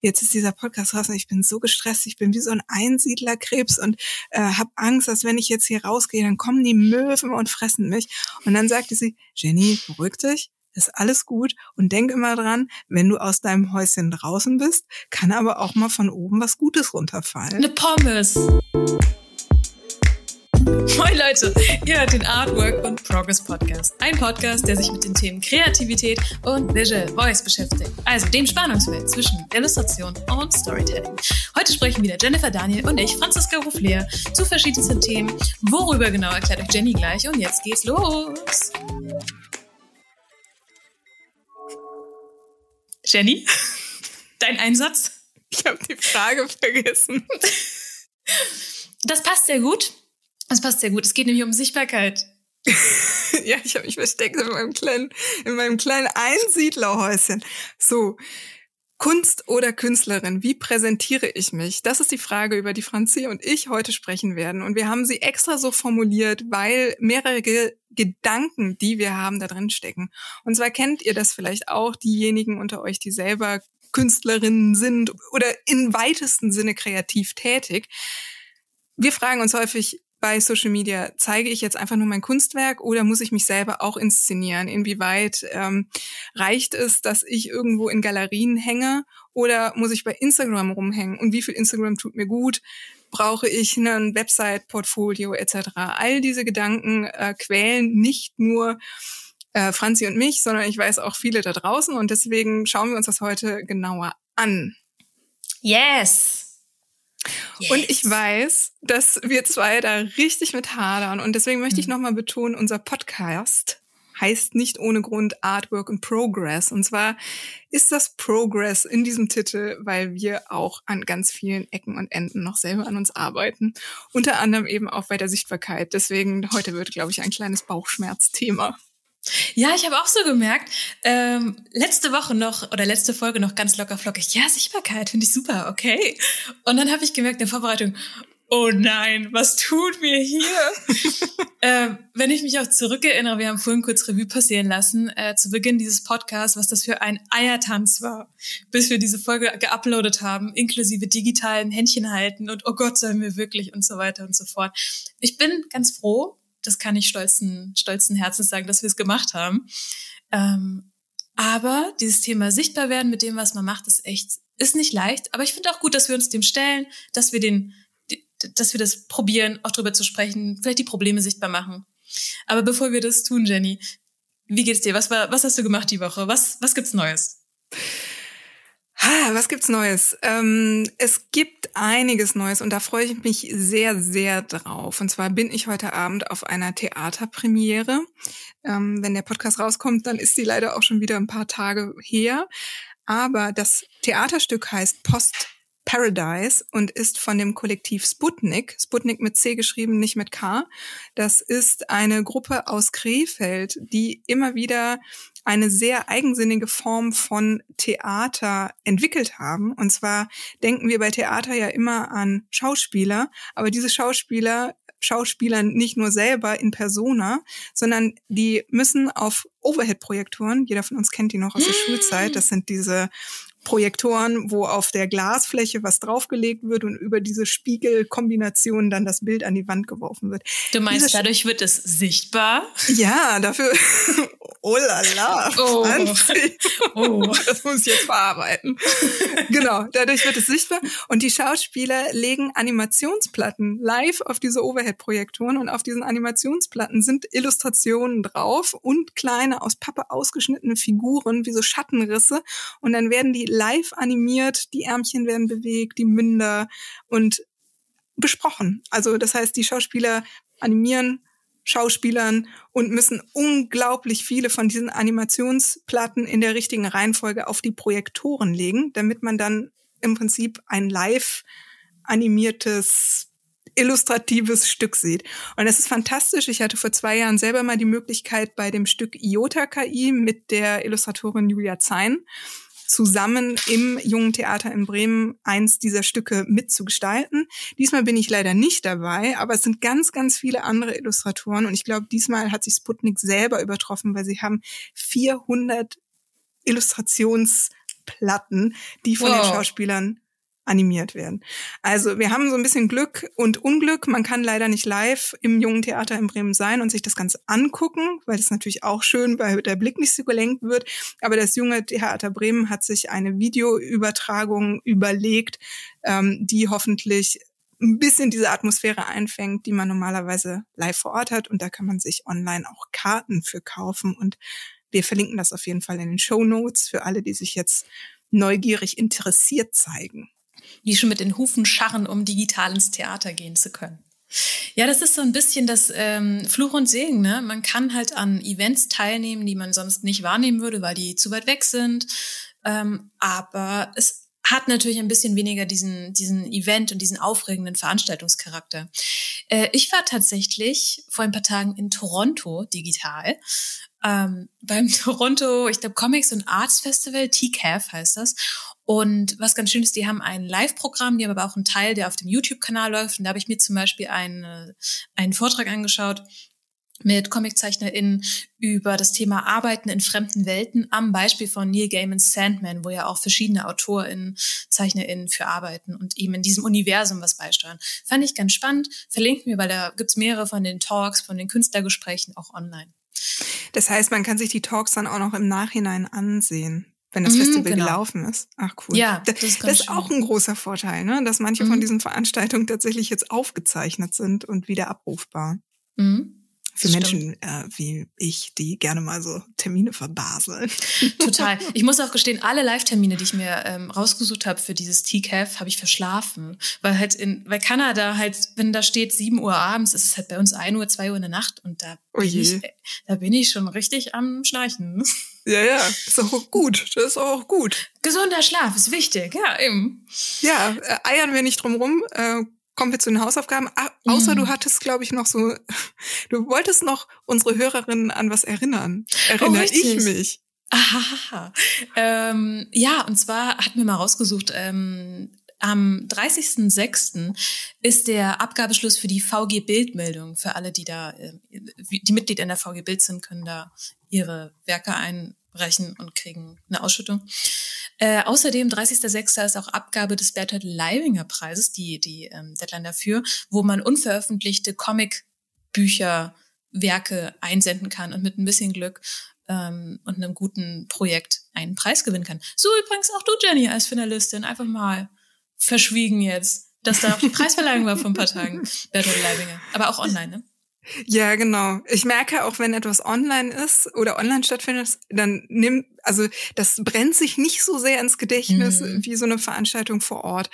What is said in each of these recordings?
jetzt ist dieser Podcast raus und ich bin so gestresst, ich bin wie so ein Einsiedlerkrebs und äh, habe Angst, dass wenn ich jetzt hier rausgehe, dann kommen die Möwen und fressen mich. Und dann sagte sie, Jenny, beruhig dich, ist alles gut und denk immer dran, wenn du aus deinem Häuschen draußen bist, kann aber auch mal von oben was Gutes runterfallen. Eine Pommes. Moin Leute, ihr hört den Artwork und Progress Podcast. Ein Podcast, der sich mit den Themen Kreativität und Visual Voice beschäftigt. Also dem Spannungsfeld zwischen Illustration und Storytelling. Heute sprechen wieder Jennifer Daniel und ich, Franziska Ruflehr, zu verschiedensten Themen. Worüber genau erklärt euch Jenny gleich und jetzt geht's los. Jenny, dein Einsatz? Ich habe die Frage vergessen. Das passt sehr gut. Das passt sehr gut. Es geht nämlich um Sichtbarkeit. ja, ich habe mich versteckt in meinem kleinen, in meinem kleinen Einsiedlerhäuschen. So. Kunst oder Künstlerin, wie präsentiere ich mich? Das ist die Frage, über die Franzi und ich heute sprechen werden. Und wir haben sie extra so formuliert, weil mehrere Ge Gedanken, die wir haben, da drin stecken. Und zwar kennt ihr das vielleicht auch, diejenigen unter euch, die selber Künstlerinnen sind oder in weitesten Sinne kreativ tätig. Wir fragen uns häufig, bei Social Media? Zeige ich jetzt einfach nur mein Kunstwerk oder muss ich mich selber auch inszenieren? Inwieweit ähm, reicht es, dass ich irgendwo in Galerien hänge oder muss ich bei Instagram rumhängen? Und wie viel Instagram tut mir gut? Brauche ich ein Website-Portfolio etc.? All diese Gedanken äh, quälen nicht nur äh, Franzi und mich, sondern ich weiß auch viele da draußen und deswegen schauen wir uns das heute genauer an. Yes! Yes. Und ich weiß, dass wir zwei da richtig mit hadern. Und deswegen möchte ich mhm. nochmal betonen, unser Podcast heißt nicht ohne Grund Artwork in Progress. Und zwar ist das Progress in diesem Titel, weil wir auch an ganz vielen Ecken und Enden noch selber an uns arbeiten. Unter anderem eben auch bei der Sichtbarkeit. Deswegen heute wird, glaube ich, ein kleines Bauchschmerzthema. Ja, ich habe auch so gemerkt, ähm, letzte Woche noch oder letzte Folge noch ganz locker flockig. Ja, Sichtbarkeit finde ich super, okay. Und dann habe ich gemerkt in der Vorbereitung, oh nein, was tut mir hier? äh, wenn ich mich auch zurückerinnere, wir haben vorhin kurz Revue passieren lassen, äh, zu Beginn dieses Podcasts, was das für ein Eiertanz war, bis wir diese Folge geuploadet haben, inklusive digitalen Händchen halten und oh Gott, sollen wir wirklich und so weiter und so fort. Ich bin ganz froh, das kann ich stolzen, stolzen Herzens sagen, dass wir es gemacht haben. Ähm, aber dieses Thema sichtbar werden mit dem, was man macht, ist echt, ist nicht leicht. Aber ich finde auch gut, dass wir uns dem stellen, dass wir den, dass wir das probieren, auch drüber zu sprechen, vielleicht die Probleme sichtbar machen. Aber bevor wir das tun, Jenny, wie geht's dir? Was war, was hast du gemacht die Woche? Was, was gibt's Neues? Ha, was gibt's Neues? Ähm, es gibt einiges Neues und da freue ich mich sehr, sehr drauf. Und zwar bin ich heute Abend auf einer Theaterpremiere. Ähm, wenn der Podcast rauskommt, dann ist die leider auch schon wieder ein paar Tage her. Aber das Theaterstück heißt Post Paradise und ist von dem Kollektiv Sputnik, Sputnik mit C geschrieben, nicht mit K. Das ist eine Gruppe aus Krefeld, die immer wieder eine sehr eigensinnige Form von Theater entwickelt haben. Und zwar denken wir bei Theater ja immer an Schauspieler, aber diese Schauspieler Schauspielern nicht nur selber in Persona, sondern die müssen auf Overhead-Projektoren, jeder von uns kennt die noch aus der Schulzeit, das sind diese Projektoren, wo auf der Glasfläche was draufgelegt wird und über diese Spiegelkombination dann das Bild an die Wand geworfen wird. Du meinst, diese dadurch wird es sichtbar? Ja, dafür. oh la la. Oh. oh. Das muss ich jetzt verarbeiten. genau, dadurch wird es sichtbar. Und die Schauspieler legen Animationsplatten live auf diese Overhead-Projektoren und auf diesen Animationsplatten sind Illustrationen drauf und kleine aus Pappe ausgeschnittene Figuren wie so Schattenrisse und dann werden die live animiert, die Ärmchen werden bewegt, die Münder und besprochen. Also das heißt, die Schauspieler animieren Schauspielern und müssen unglaublich viele von diesen Animationsplatten in der richtigen Reihenfolge auf die Projektoren legen, damit man dann im Prinzip ein live animiertes illustratives Stück sieht. Und das ist fantastisch. Ich hatte vor zwei Jahren selber mal die Möglichkeit, bei dem Stück Iota KI mit der Illustratorin Julia Zein zusammen im Jungen Theater in Bremen eins dieser Stücke mitzugestalten. Diesmal bin ich leider nicht dabei, aber es sind ganz, ganz viele andere Illustratoren und ich glaube, diesmal hat sich Sputnik selber übertroffen, weil sie haben 400 Illustrations Platten, die von wow. den Schauspielern animiert werden. Also wir haben so ein bisschen Glück und Unglück. Man kann leider nicht live im Jungen Theater in Bremen sein und sich das Ganze angucken, weil das natürlich auch schön, weil der Blick nicht so gelenkt wird. Aber das Junge Theater Bremen hat sich eine Videoübertragung überlegt, ähm, die hoffentlich ein bisschen diese Atmosphäre einfängt, die man normalerweise live vor Ort hat. Und da kann man sich online auch Karten für kaufen. Und wir verlinken das auf jeden Fall in den Show Notes für alle, die sich jetzt neugierig interessiert zeigen die schon mit den Hufen scharren, um digital ins Theater gehen zu können. Ja, das ist so ein bisschen das ähm, Fluch und Segen. Ne? Man kann halt an Events teilnehmen, die man sonst nicht wahrnehmen würde, weil die zu weit weg sind. Ähm, aber es hat natürlich ein bisschen weniger diesen, diesen Event und diesen aufregenden Veranstaltungscharakter. Äh, ich war tatsächlich vor ein paar Tagen in Toronto digital. Ähm, beim Toronto, ich glaube, Comics und Arts Festival, TCAF heißt das. Und was ganz schön ist, die haben ein Live-Programm, die haben aber auch einen Teil, der auf dem YouTube-Kanal läuft. Und da habe ich mir zum Beispiel einen, einen Vortrag angeschaut mit ComiczeichnerInnen über das Thema Arbeiten in fremden Welten am Beispiel von Neil Gaiman's Sandman, wo ja auch verschiedene AutorInnen, ZeichnerInnen für arbeiten und eben in diesem Universum was beisteuern. Fand ich ganz spannend. Verlinkt mir, weil da gibt's mehrere von den Talks, von den Künstlergesprächen auch online. Das heißt, man kann sich die Talks dann auch noch im Nachhinein ansehen wenn das mhm, Festival genau. gelaufen ist. Ach cool. Ja, das, ist, das ist auch ein großer Vorteil, ne? dass manche mhm. von diesen Veranstaltungen tatsächlich jetzt aufgezeichnet sind und wieder abrufbar. Mhm. Für Menschen äh, wie ich, die gerne mal so Termine verbaseln. Total. Ich muss auch gestehen, alle Live-Termine, die ich mir ähm, rausgesucht habe für dieses TCAF, habe ich verschlafen. Weil halt in, weil Kanada halt, wenn da steht 7 Uhr abends, ist es halt bei uns 1 Uhr, 2 Uhr in der Nacht und da, bin, ich, da bin ich schon richtig am Schnarchen. Ja, ja, ist auch gut. Das ist auch gut. Gesunder Schlaf ist wichtig, ja, eben. Ja, äh, eiern wir nicht drum rum. Äh, kommen wir zu den Hausaufgaben. Ah, außer mhm. du hattest, glaube ich, noch so, du wolltest noch unsere Hörerinnen an was erinnern. Erinnere oh, ich mich. Aha. Ähm, ja, und zwar hatten wir mal rausgesucht, ähm, am 30.06. ist der Abgabeschluss für die VG Bildmeldung. Für alle, die da, äh, die Mitglied in der VG Bild sind, können da ihre Werke einreichen und kriegen eine Ausschüttung. Äh, außerdem 30.06. ist auch Abgabe des Bertolt Leibinger Preises, die, die ähm, Deadline dafür, wo man unveröffentlichte Comicbücher, Werke einsenden kann und mit ein bisschen Glück ähm, und einem guten Projekt einen Preis gewinnen kann. So übrigens auch du, Jenny, als Finalistin. Einfach mal verschwiegen jetzt, dass da auch die Preisverleihung war vor ein paar Tagen. Bertolt Leibinger. Aber auch online, ne? Ja, genau. Ich merke auch, wenn etwas online ist oder online stattfindet, dann nimmt, also das brennt sich nicht so sehr ins Gedächtnis mhm. wie so eine Veranstaltung vor Ort.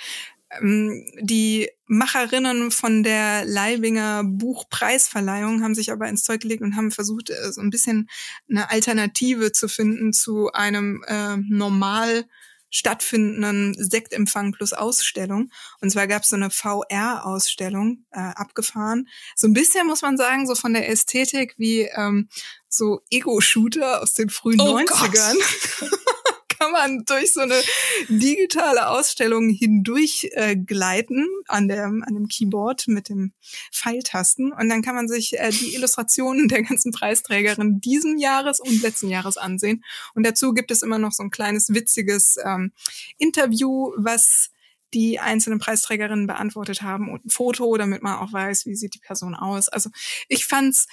Ähm, die Macherinnen von der Leibinger Buchpreisverleihung haben sich aber ins Zeug gelegt und haben versucht, äh, so ein bisschen eine Alternative zu finden zu einem äh, normal stattfindenden Sektempfang plus Ausstellung. Und zwar gab es so eine VR-Ausstellung äh, abgefahren. So ein bisschen muss man sagen, so von der Ästhetik wie ähm, so Ego-Shooter aus den frühen oh 90ern. kann man durch so eine digitale Ausstellung hindurch äh, gleiten an, der, an dem Keyboard mit dem Pfeiltasten. Und dann kann man sich äh, die Illustrationen der ganzen Preisträgerin diesen Jahres und letzten Jahres ansehen. Und dazu gibt es immer noch so ein kleines witziges ähm, Interview, was die einzelnen Preisträgerinnen beantwortet haben und ein Foto, damit man auch weiß, wie sieht die Person aus. Also ich fand's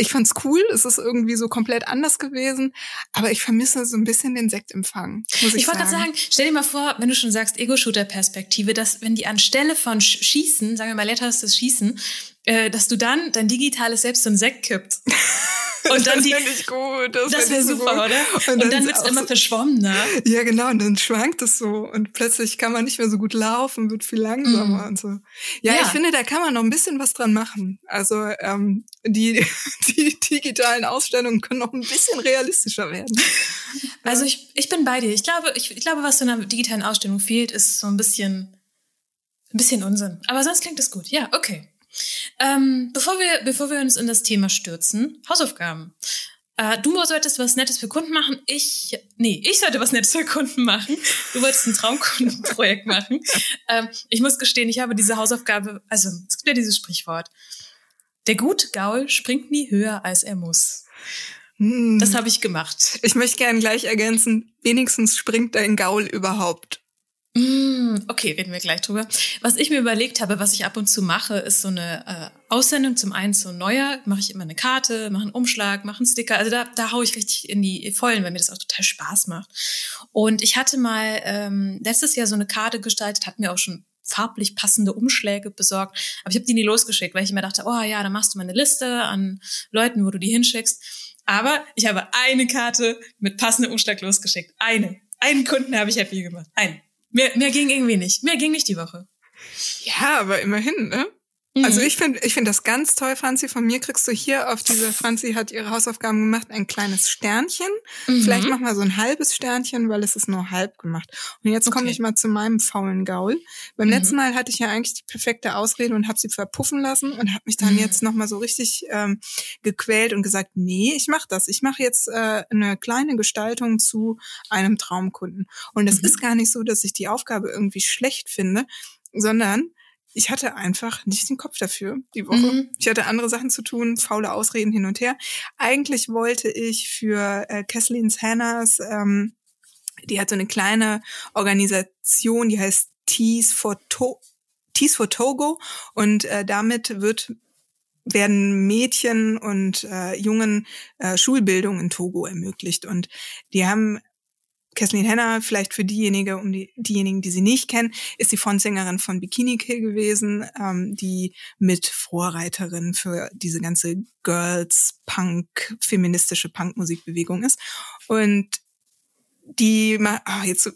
ich fand's cool, es ist irgendwie so komplett anders gewesen, aber ich vermisse so ein bisschen den Sektempfang. Muss ich ich wollte gerade sagen, stell dir mal vor, wenn du schon sagst Ego-Shooter-Perspektive, dass wenn die anstelle von Schießen, sagen wir mal letterstes Schießen, äh, dass du dann dein digitales Selbst einen Sekt kippt. Und dann das die, ich gut. Das, das wäre super, gut. oder? Und, und dann, wird es immer so, verschwommener. Ja, genau. Und dann schwankt es so. Und plötzlich kann man nicht mehr so gut laufen, wird viel langsamer mm. und so. Ja, ja, ich finde, da kann man noch ein bisschen was dran machen. Also ähm, die, die digitalen Ausstellungen können noch ein bisschen realistischer werden. Also ich, ich bin bei dir. Ich glaube, ich, ich glaube, was so einer digitalen Ausstellung fehlt, ist so ein bisschen, ein bisschen Unsinn. Aber sonst klingt es gut. Ja, okay. Ähm, bevor, wir, bevor wir uns in das Thema stürzen, Hausaufgaben. Äh, du solltest was Nettes für Kunden machen. Ich, nee, ich sollte was Nettes für Kunden machen. Du wolltest ein Traumkundenprojekt machen. Ähm, ich muss gestehen, ich habe diese Hausaufgabe, also es gibt ja dieses Sprichwort. Der gute Gaul springt nie höher, als er muss. Hm. Das habe ich gemacht. Ich möchte gerne gleich ergänzen, wenigstens springt dein Gaul überhaupt. Mm, okay, reden wir gleich drüber. Was ich mir überlegt habe, was ich ab und zu mache, ist so eine äh, Aussendung. Zum einen so neuer, mache ich immer eine Karte, mache einen Umschlag, mache einen Sticker. Also da, da haue ich richtig in die Vollen, weil mir das auch total Spaß macht. Und ich hatte mal ähm, letztes Jahr so eine Karte gestaltet, hat mir auch schon farblich passende Umschläge besorgt. Aber ich habe die nie losgeschickt, weil ich immer dachte, oh ja, dann machst du mal eine Liste an Leuten, wo du die hinschickst. Aber ich habe eine Karte mit passendem Umschlag losgeschickt. Eine. Einen Kunden habe ich happy gemacht. Einen. Mehr, mehr ging irgendwie nicht. Mehr ging nicht die Woche. Ja, aber immerhin, ne? Mhm. Also ich finde ich finde das ganz toll, Franzi. Von mir kriegst du hier auf diese, Franzi hat ihre Hausaufgaben gemacht, ein kleines Sternchen. Mhm. Vielleicht mach mal so ein halbes Sternchen, weil es ist nur halb gemacht. Und jetzt okay. komme ich mal zu meinem faulen Gaul. Beim mhm. letzten Mal hatte ich ja eigentlich die perfekte Ausrede und habe sie verpuffen lassen und habe mich dann mhm. jetzt nochmal so richtig ähm, gequält und gesagt, nee, ich mache das. Ich mache jetzt äh, eine kleine Gestaltung zu einem Traumkunden. Und es mhm. ist gar nicht so, dass ich die Aufgabe irgendwie schlecht finde, sondern ich hatte einfach nicht den Kopf dafür die Woche. Mhm. Ich hatte andere Sachen zu tun, faule Ausreden hin und her. Eigentlich wollte ich für äh, Kathleen Hannahs, ähm, die hat so eine kleine Organisation, die heißt Tees for, to Tees for Togo und äh, damit wird werden Mädchen und äh, Jungen äh, Schulbildung in Togo ermöglicht. Und die haben Kathleen Henner, vielleicht für diejenige, um die, diejenigen, die sie nicht kennen, ist die Frontsängerin von Bikini Kill gewesen, ähm, die mit Vorreiterin für diese ganze Girls Punk, feministische Punkmusikbewegung ist. Und die oh, jetzt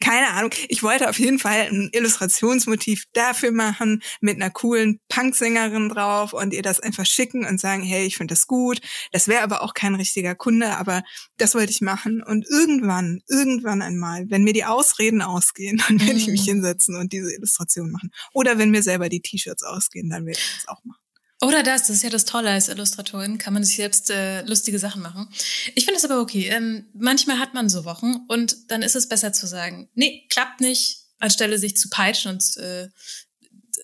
keine Ahnung, ich wollte auf jeden Fall ein Illustrationsmotiv dafür machen mit einer coolen Punksängerin drauf und ihr das einfach schicken und sagen, hey, ich finde das gut. Das wäre aber auch kein richtiger Kunde, aber das wollte ich machen und irgendwann, irgendwann einmal, wenn mir die Ausreden ausgehen, dann werde ich mich mhm. hinsetzen und diese Illustration machen. Oder wenn mir selber die T-Shirts ausgehen, dann werde ich das auch machen. Oder das, das ist ja das Tolle als Illustratorin, kann man sich selbst äh, lustige Sachen machen. Ich finde es aber okay. Ähm, manchmal hat man so Wochen und dann ist es besser zu sagen, nee, klappt nicht, anstelle sich zu peitschen und äh,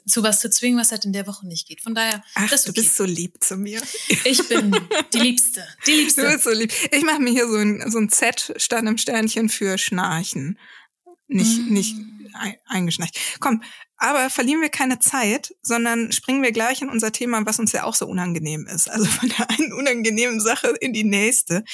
zu was zu zwingen, was halt in der Woche nicht geht. Von daher, Ach, das okay. du bist so lieb zu mir. Ich bin die Liebste. Die Liebste. Du bist so lieb. Ich mache mir hier so ein, so ein Z statt einem Sternchen für Schnarchen. Nicht, mm. nicht eingeschnarcht. Komm, aber verlieren wir keine Zeit, sondern springen wir gleich in unser Thema, was uns ja auch so unangenehm ist. Also von der einen unangenehmen Sache in die nächste.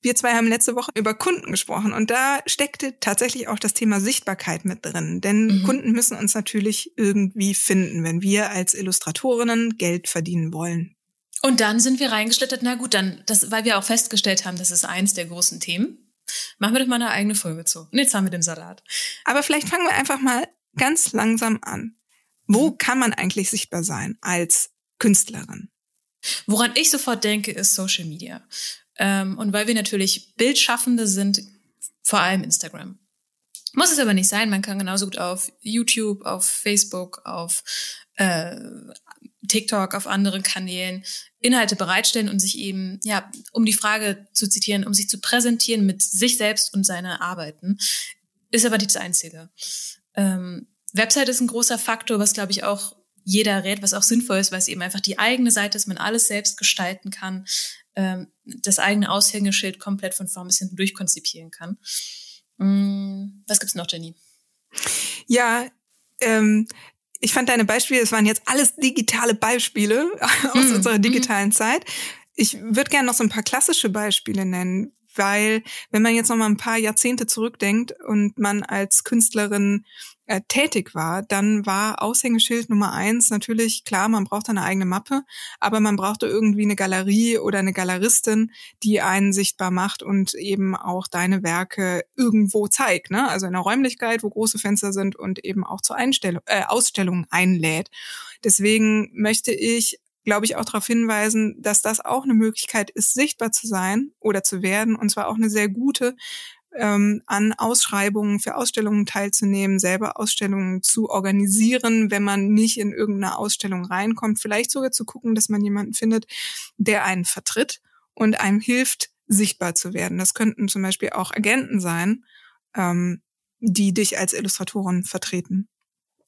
Wir zwei haben letzte Woche über Kunden gesprochen und da steckte tatsächlich auch das Thema Sichtbarkeit mit drin. Denn mhm. Kunden müssen uns natürlich irgendwie finden, wenn wir als Illustratorinnen Geld verdienen wollen. Und dann sind wir reingeschlittert, na gut, dann, das, weil wir auch festgestellt haben, das ist eins der großen Themen. Machen wir doch mal eine eigene Folge zu. Und jetzt haben wir den Salat. Aber vielleicht fangen wir einfach mal ganz langsam an. Wo mhm. kann man eigentlich sichtbar sein als Künstlerin? Woran ich sofort denke, ist Social Media. Ähm, und weil wir natürlich Bildschaffende sind, vor allem Instagram. Muss es aber nicht sein. Man kann genauso gut auf YouTube, auf Facebook, auf äh, TikTok, auf anderen Kanälen Inhalte bereitstellen und sich eben, ja, um die Frage zu zitieren, um sich zu präsentieren mit sich selbst und seine Arbeiten, ist aber nicht das Einzige. Ähm, Website ist ein großer Faktor, was glaube ich auch jeder rät, was auch sinnvoll ist, weil es eben einfach die eigene Seite ist, man alles selbst gestalten kann, ähm, das eigene Aushängeschild komplett von vorn bis hinten durchkonzipieren kann. Mm, was gibt's noch, Jenny? Ja, ähm, ich fand deine Beispiele, es waren jetzt alles digitale Beispiele aus mm, unserer digitalen mm. Zeit. Ich würde gerne noch so ein paar klassische Beispiele nennen, weil wenn man jetzt noch mal ein paar Jahrzehnte zurückdenkt und man als Künstlerin äh, tätig war, dann war Aushängeschild Nummer eins natürlich klar, man braucht eine eigene Mappe, aber man brauchte irgendwie eine Galerie oder eine Galeristin, die einen sichtbar macht und eben auch deine Werke irgendwo zeigt, ne? Also in einer Räumlichkeit, wo große Fenster sind und eben auch zur Einstellung, äh, Ausstellung einlädt. Deswegen möchte ich glaube ich, auch darauf hinweisen, dass das auch eine Möglichkeit ist, sichtbar zu sein oder zu werden, und zwar auch eine sehr gute, ähm, an Ausschreibungen für Ausstellungen teilzunehmen, selber Ausstellungen zu organisieren, wenn man nicht in irgendeine Ausstellung reinkommt, vielleicht sogar zu gucken, dass man jemanden findet, der einen vertritt und einem hilft, sichtbar zu werden. Das könnten zum Beispiel auch Agenten sein, ähm, die dich als Illustratorin vertreten.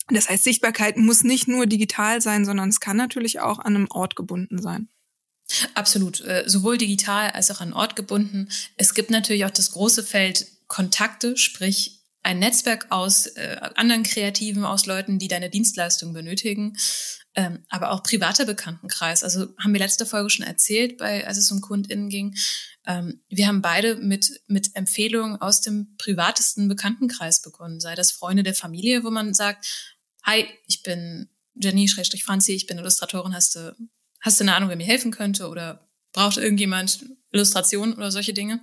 Das heißt, Sichtbarkeit muss nicht nur digital sein, sondern es kann natürlich auch an einem Ort gebunden sein. Absolut, äh, sowohl digital als auch an Ort gebunden. Es gibt natürlich auch das große Feld Kontakte, sprich ein Netzwerk aus äh, anderen Kreativen, aus Leuten, die deine Dienstleistung benötigen, ähm, aber auch privater Bekanntenkreis. Also haben wir letzte Folge schon erzählt, bei, als es um KundInnen ging. Ähm, wir haben beide mit, mit Empfehlungen aus dem privatesten Bekanntenkreis begonnen, sei das Freunde der Familie, wo man sagt, hi, ich bin Jenny Schrägstrich Franzi, ich bin Illustratorin, hast du Hast du eine Ahnung, wer mir helfen könnte oder braucht irgendjemand Illustrationen oder solche Dinge?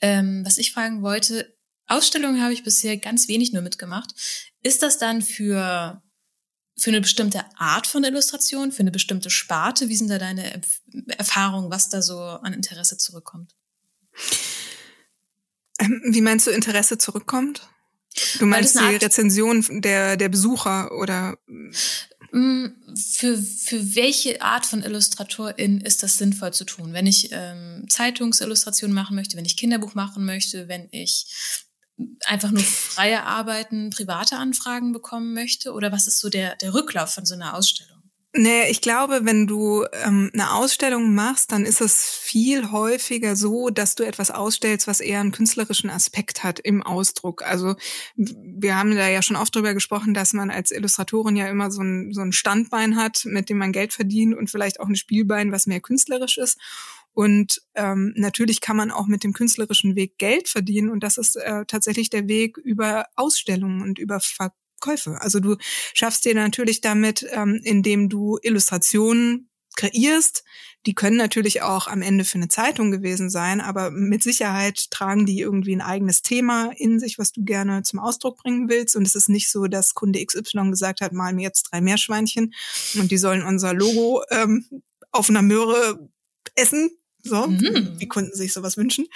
Ähm, was ich fragen wollte, Ausstellungen habe ich bisher ganz wenig nur mitgemacht. Ist das dann für, für eine bestimmte Art von Illustration, für eine bestimmte Sparte? Wie sind da deine Erfahrungen, was da so an Interesse zurückkommt? Ähm, wie meinst du, Interesse zurückkommt? Du meinst die Rezension der, der Besucher oder? Mm, für, für welche Art von Illustratorin ist das sinnvoll zu tun? Wenn ich ähm, Zeitungsillustrationen machen möchte, wenn ich Kinderbuch machen möchte, wenn ich einfach nur freie Arbeiten, private Anfragen bekommen möchte? Oder was ist so der, der Rücklauf von so einer Ausstellung? Nee, ich glaube, wenn du ähm, eine Ausstellung machst, dann ist es viel häufiger so, dass du etwas ausstellst, was eher einen künstlerischen Aspekt hat im Ausdruck. Also wir haben da ja schon oft drüber gesprochen, dass man als Illustratorin ja immer so ein, so ein Standbein hat, mit dem man Geld verdient und vielleicht auch ein Spielbein, was mehr künstlerisch ist. Und ähm, natürlich kann man auch mit dem künstlerischen Weg Geld verdienen. Und das ist äh, tatsächlich der Weg über Ausstellungen und über Ver Käufe. Also du schaffst dir natürlich damit, ähm, indem du Illustrationen kreierst. Die können natürlich auch am Ende für eine Zeitung gewesen sein, aber mit Sicherheit tragen die irgendwie ein eigenes Thema in sich, was du gerne zum Ausdruck bringen willst. Und es ist nicht so, dass Kunde XY gesagt hat, mal mir jetzt drei Meerschweinchen und die sollen unser Logo ähm, auf einer Möhre essen, so, mhm. wie Kunden sich sowas wünschen,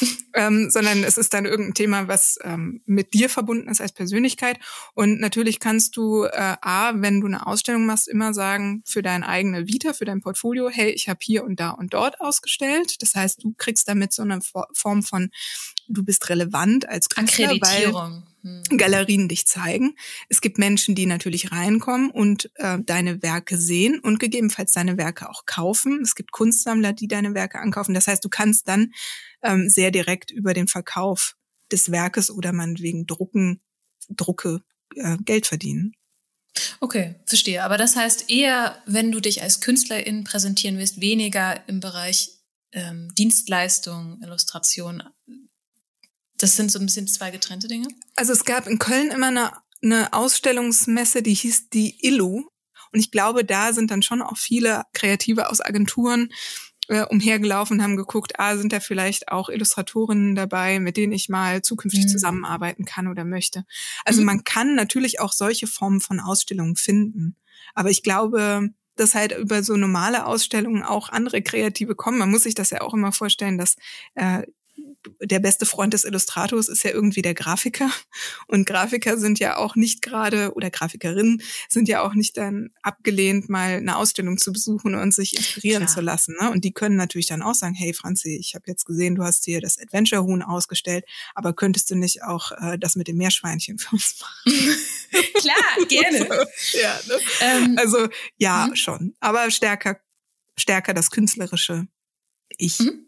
ähm, sondern es ist dann irgendein Thema, was ähm, mit dir verbunden ist als Persönlichkeit. Und natürlich kannst du äh, a, wenn du eine Ausstellung machst, immer sagen für deine eigene Vita, für dein Portfolio, hey, ich habe hier und da und dort ausgestellt. Das heißt, du kriegst damit so eine Form von, du bist relevant als Künstler, Akkreditierung. Weil hm. Galerien dich zeigen. Es gibt Menschen, die natürlich reinkommen und äh, deine Werke sehen und gegebenenfalls deine Werke auch kaufen. Es gibt Kunstsammler, die deine Werke ankaufen. Das heißt, du kannst dann ähm, sehr direkt über den Verkauf des Werkes oder meinetwegen Drucken, Drucke äh, Geld verdienen. Okay, verstehe. Aber das heißt eher, wenn du dich als Künstlerin präsentieren willst, weniger im Bereich ähm, Dienstleistung, Illustration, das sind so ein bisschen zwei getrennte Dinge? Also es gab in Köln immer eine, eine Ausstellungsmesse, die hieß die Illu. Und ich glaube, da sind dann schon auch viele Kreative aus Agenturen äh, umhergelaufen und haben geguckt, ah, sind da vielleicht auch Illustratorinnen dabei, mit denen ich mal zukünftig mhm. zusammenarbeiten kann oder möchte. Also mhm. man kann natürlich auch solche Formen von Ausstellungen finden. Aber ich glaube, dass halt über so normale Ausstellungen auch andere Kreative kommen. Man muss sich das ja auch immer vorstellen, dass äh, der beste Freund des Illustrators ist ja irgendwie der Grafiker. Und Grafiker sind ja auch nicht gerade, oder Grafikerinnen sind ja auch nicht dann abgelehnt, mal eine Ausstellung zu besuchen und sich inspirieren Klar. zu lassen. Ne? Und die können natürlich dann auch sagen, hey Franzi, ich habe jetzt gesehen, du hast hier das Adventure-Huhn ausgestellt, aber könntest du nicht auch äh, das mit dem Meerschweinchen für uns machen? Klar, gerne. Also, ja, ne? ähm, also ja, mhm. schon. Aber stärker, stärker das künstlerische Ich. Mhm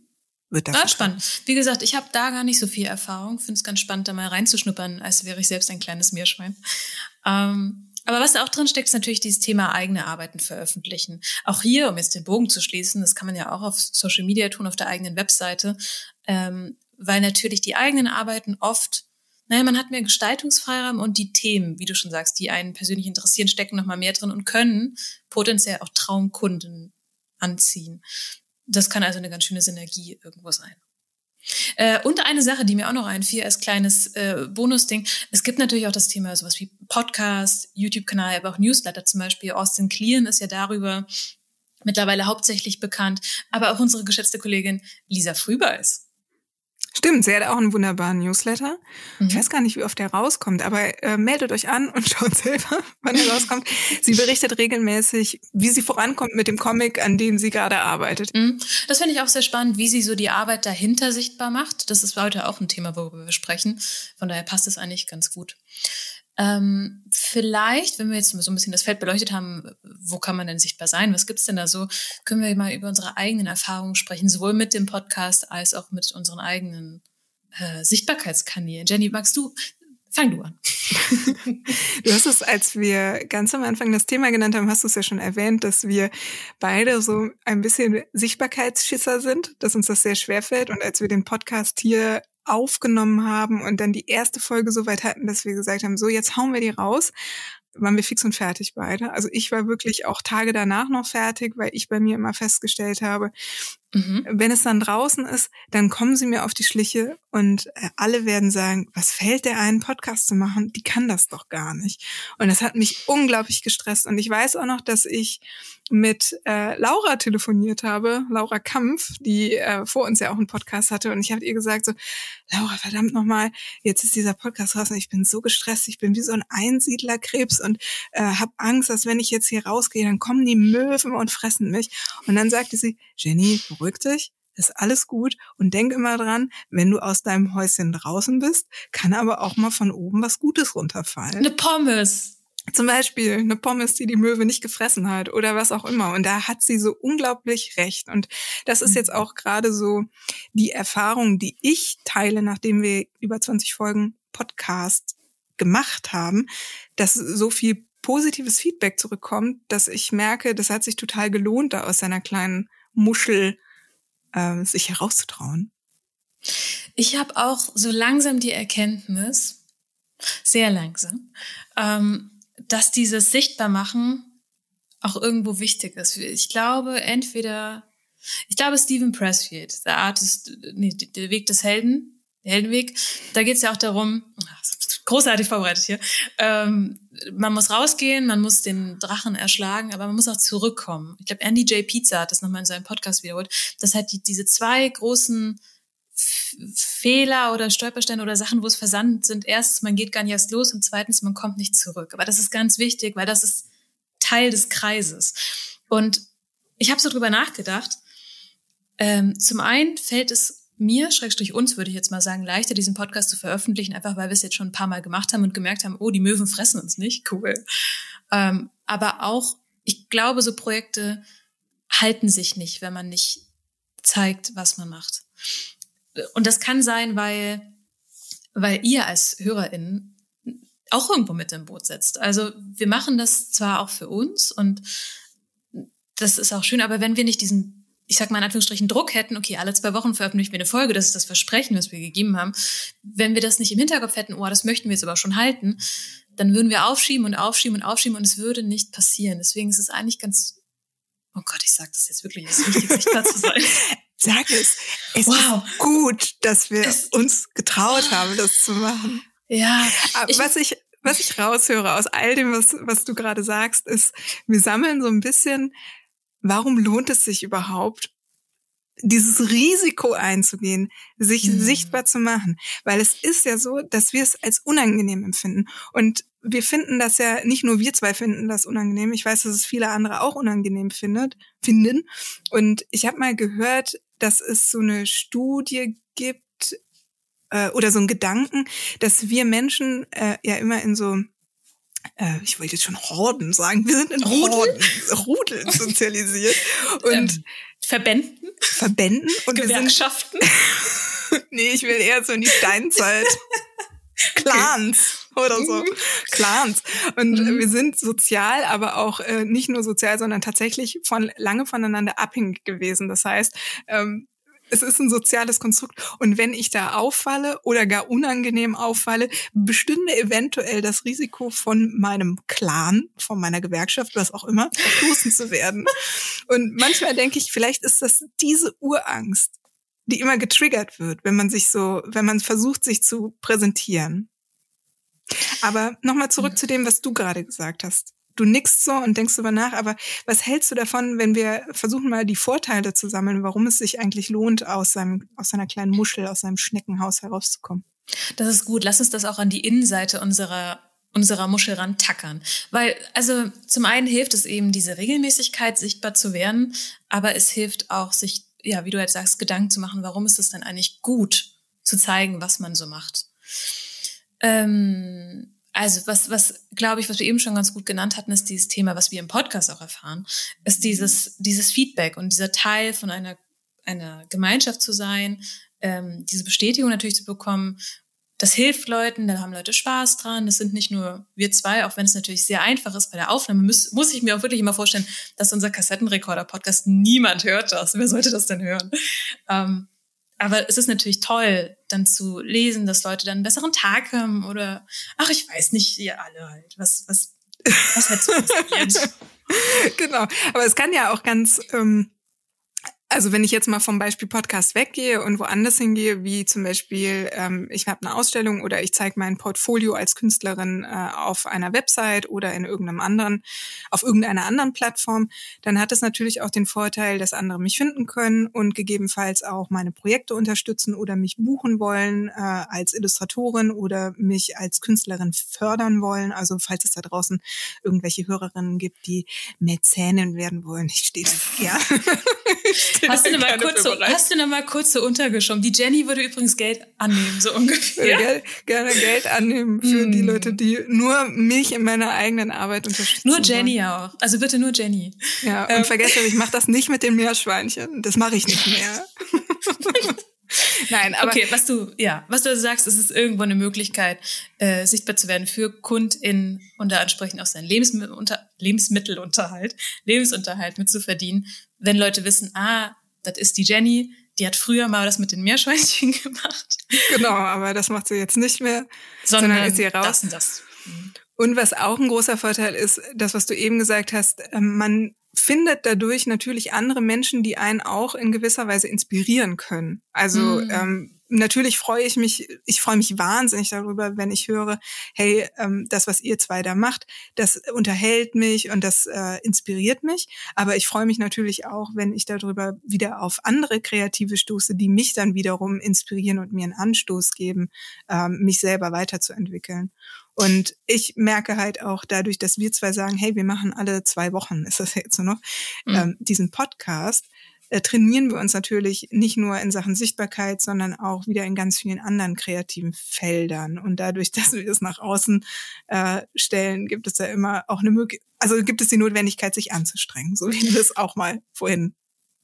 wird da. Ah, spannend. Wie gesagt, ich habe da gar nicht so viel Erfahrung. Finde es ganz spannend, da mal reinzuschnuppern, als wäre ich selbst ein kleines Meerschwein. Ähm, aber was da auch drin steckt, ist natürlich dieses Thema eigene Arbeiten veröffentlichen. Auch hier, um jetzt den Bogen zu schließen, das kann man ja auch auf Social Media tun, auf der eigenen Webseite, ähm, weil natürlich die eigenen Arbeiten oft naja, man hat mehr Gestaltungsfreiraum und die Themen, wie du schon sagst, die einen persönlich interessieren, stecken noch mal mehr drin und können potenziell auch Traumkunden anziehen. Das kann also eine ganz schöne Synergie irgendwo sein. Äh, und eine Sache, die mir auch noch einfiel als kleines äh, Bonusding, es gibt natürlich auch das Thema sowas wie Podcast, YouTube-Kanal, aber auch Newsletter zum Beispiel. Austin Kleon ist ja darüber mittlerweile hauptsächlich bekannt, aber auch unsere geschätzte Kollegin Lisa Früber ist Stimmt, sie hat auch einen wunderbaren Newsletter. Mhm. Ich weiß gar nicht, wie oft der rauskommt, aber äh, meldet euch an und schaut selber, wann er rauskommt. sie berichtet regelmäßig, wie sie vorankommt mit dem Comic, an dem sie gerade arbeitet. Mhm. Das finde ich auch sehr spannend, wie sie so die Arbeit dahinter sichtbar macht. Das ist heute auch ein Thema, worüber wir sprechen. Von daher passt es eigentlich ganz gut. Ähm, vielleicht, wenn wir jetzt so ein bisschen das Feld beleuchtet haben, wo kann man denn sichtbar sein? Was gibt's denn da so? Können wir mal über unsere eigenen Erfahrungen sprechen, sowohl mit dem Podcast als auch mit unseren eigenen äh, Sichtbarkeitskanälen. Jenny, magst du Fang du an. du hast es, als wir ganz am Anfang das Thema genannt haben, hast du es ja schon erwähnt, dass wir beide so ein bisschen Sichtbarkeitsschisser sind, dass uns das sehr schwer fällt. Und als wir den Podcast hier aufgenommen haben und dann die erste Folge so weit hatten, dass wir gesagt haben, so jetzt hauen wir die raus, waren wir fix und fertig beide. Also ich war wirklich auch Tage danach noch fertig, weil ich bei mir immer festgestellt habe, Mhm. Wenn es dann draußen ist, dann kommen sie mir auf die Schliche und äh, alle werden sagen, was fällt der einen Podcast zu machen? Die kann das doch gar nicht. Und das hat mich unglaublich gestresst. Und ich weiß auch noch, dass ich mit äh, Laura telefoniert habe, Laura Kampf, die äh, vor uns ja auch einen Podcast hatte. Und ich habe ihr gesagt so, Laura, verdammt nochmal, jetzt ist dieser Podcast raus und ich bin so gestresst, ich bin wie so ein Einsiedlerkrebs und äh, habe Angst, dass wenn ich jetzt hier rausgehe, dann kommen die Möwen und fressen mich. Und dann sagte sie, Jenny, beruhig dich, ist alles gut und denk immer dran, wenn du aus deinem Häuschen draußen bist, kann aber auch mal von oben was Gutes runterfallen. Eine Pommes. Zum Beispiel eine Pommes, die die Möwe nicht gefressen hat oder was auch immer. Und da hat sie so unglaublich recht. Und das ist jetzt auch gerade so die Erfahrung, die ich teile, nachdem wir über 20 Folgen Podcast gemacht haben, dass so viel positives Feedback zurückkommt, dass ich merke, das hat sich total gelohnt, da aus seiner kleinen Muschel äh, sich herauszutrauen? Ich habe auch so langsam die Erkenntnis, sehr langsam, ähm, dass dieses Sichtbarmachen auch irgendwo wichtig ist. Ich glaube, entweder, ich glaube, Stephen Pressfield, der Artist, nee, der Weg des Helden, Heldenweg, da geht es ja auch darum, großartig vorbereitet hier. Ähm, man muss rausgehen, man muss den Drachen erschlagen, aber man muss auch zurückkommen. Ich glaube, Andy J. Pizza hat das nochmal in seinem Podcast wiederholt. Das hat die, diese zwei großen F Fehler oder Stolpersteine oder Sachen, wo es versandt sind. Erstens, man geht gar nicht erst los und zweitens, man kommt nicht zurück. Aber das ist ganz wichtig, weil das ist Teil des Kreises. Und ich habe so drüber nachgedacht. Ähm, zum einen fällt es mir, Schrägstrich uns, würde ich jetzt mal sagen, leichter, diesen Podcast zu veröffentlichen, einfach weil wir es jetzt schon ein paar Mal gemacht haben und gemerkt haben, oh, die Möwen fressen uns nicht, cool. Ähm, aber auch, ich glaube, so Projekte halten sich nicht, wenn man nicht zeigt, was man macht. Und das kann sein, weil, weil ihr als HörerInnen auch irgendwo mit im Boot setzt. Also wir machen das zwar auch für uns und das ist auch schön, aber wenn wir nicht diesen ich sag mal in Anführungsstrichen Druck hätten, okay, alle zwei Wochen veröffentlichen wir eine Folge, das ist das Versprechen, was wir gegeben haben. Wenn wir das nicht im Hinterkopf hätten, oh, das möchten wir jetzt aber schon halten, dann würden wir aufschieben und aufschieben und aufschieben und es würde nicht passieren. Deswegen ist es eigentlich ganz, oh Gott, ich sag das jetzt wirklich, es ist wichtig, sichtbar zu sein. Sag es. Es wow. ist gut, dass wir es uns getraut haben, das zu machen. Ja. Aber ich, was ich, was ich raushöre aus all dem, was, was du gerade sagst, ist, wir sammeln so ein bisschen warum lohnt es sich überhaupt, dieses Risiko einzugehen, sich mhm. sichtbar zu machen. Weil es ist ja so, dass wir es als unangenehm empfinden. Und wir finden das ja, nicht nur wir zwei finden das unangenehm. Ich weiß, dass es viele andere auch unangenehm findet, finden. Und ich habe mal gehört, dass es so eine Studie gibt äh, oder so ein Gedanken, dass wir Menschen äh, ja immer in so äh, ich wollte jetzt schon Horden sagen, wir sind in Horden, Rudeln sozialisiert. Und ähm, Verbänden? Verbänden und Gewerkschaften? nee, ich will eher so in die Steinzeit. Clans okay. oder so. Mhm. Clans. Und mhm. wir sind sozial, aber auch äh, nicht nur sozial, sondern tatsächlich von lange voneinander abhängig gewesen. Das heißt, ähm, es ist ein soziales Konstrukt. Und wenn ich da auffalle oder gar unangenehm auffalle, bestünde eventuell das Risiko von meinem Clan, von meiner Gewerkschaft, was auch immer, verstoßen zu werden. Und manchmal denke ich, vielleicht ist das diese Urangst, die immer getriggert wird, wenn man sich so, wenn man versucht, sich zu präsentieren. Aber nochmal zurück zu dem, was du gerade gesagt hast du nickst so und denkst darüber nach, aber was hältst du davon, wenn wir versuchen mal die Vorteile zu sammeln, warum es sich eigentlich lohnt, aus seinem, aus seiner kleinen Muschel, aus seinem Schneckenhaus herauszukommen? Das ist gut. Lass uns das auch an die Innenseite unserer unserer Muschel rantackern. Weil, also zum einen hilft es eben, diese Regelmäßigkeit sichtbar zu werden, aber es hilft auch, sich, ja, wie du jetzt sagst, Gedanken zu machen, warum ist es denn eigentlich gut, zu zeigen, was man so macht. Ähm, Also was, was glaube ich, was wir eben schon ganz gut genannt hatten, ist dieses Thema, was wir im Podcast auch erfahren, ist dieses, dieses Feedback und dieser Teil von einer, einer Gemeinschaft zu sein, ähm, diese Bestätigung natürlich zu bekommen. Das hilft Leuten, da haben Leute Spaß dran. Das sind nicht nur wir zwei, auch wenn es natürlich sehr einfach ist bei der Aufnahme, muss, muss ich mir auch wirklich immer vorstellen, dass unser Kassettenrekorder-Podcast niemand hört das. Wer sollte das denn hören? Ähm, aber es ist natürlich toll, dann zu lesen, dass Leute dann einen besseren Tag haben oder, ach, ich weiß nicht, ihr alle halt, was, was, was halt so passiert. genau. Aber es kann ja auch ganz ähm, also wenn ich jetzt mal vom Beispiel Podcast weggehe und woanders hingehe, wie zum Beispiel, ähm, ich habe eine Ausstellung oder ich zeige mein Portfolio als Künstlerin äh, auf einer Website oder in irgendeinem anderen, auf irgendeiner anderen Plattform, dann hat es natürlich auch den Vorteil, dass andere mich finden können und gegebenenfalls auch meine Projekte unterstützen oder mich buchen wollen äh, als Illustratorin oder mich als Künstlerin fördern wollen. Also falls es da draußen irgendwelche Hörerinnen gibt, die Mäzenin werden wollen, ich stehe ja. Hast du, noch mal kurz so, hast du noch mal kurz so untergeschoben? Die Jenny würde übrigens Geld annehmen, so ungefähr. Geld, gerne Geld annehmen für mm. die. Leute, die nur mich in meiner eigenen Arbeit unterstützen. Nur Jenny wollen. auch. Also bitte nur Jenny. Ja, und ähm. vergesst ich mache das nicht mit den Meerschweinchen. Das mache ich nicht mehr. Nein, aber okay, was du ja, was du also sagst, ist es irgendwo eine Möglichkeit, äh, sichtbar zu werden für KundInnen und da entsprechend auch seinen Lebensmittelunter Lebensmittelunterhalt, Lebensunterhalt mitzuverdienen, wenn Leute wissen, ah, das ist die Jenny, die hat früher mal das mit den Meerschweinchen gemacht. Genau, aber das macht sie jetzt nicht mehr, sondern, sondern ist sie raus. Das und das. Und was auch ein großer Vorteil ist, das, was du eben gesagt hast, ähm, man findet dadurch natürlich andere Menschen, die einen auch in gewisser Weise inspirieren können. Also mhm. ähm, natürlich freue ich mich, ich freue mich wahnsinnig darüber, wenn ich höre, hey, ähm, das, was ihr zwei da macht, das unterhält mich und das äh, inspiriert mich. Aber ich freue mich natürlich auch, wenn ich darüber wieder auf andere Kreative stoße, die mich dann wiederum inspirieren und mir einen Anstoß geben, ähm, mich selber weiterzuentwickeln. Und ich merke halt auch dadurch, dass wir zwei sagen, hey, wir machen alle zwei Wochen, ist das jetzt so noch, mhm. ähm, diesen Podcast, äh, trainieren wir uns natürlich nicht nur in Sachen Sichtbarkeit, sondern auch wieder in ganz vielen anderen kreativen Feldern. Und dadurch, dass wir es nach außen äh, stellen, gibt es ja immer auch eine Möglichkeit, also gibt es die Notwendigkeit, sich anzustrengen, so wie du es auch mal vorhin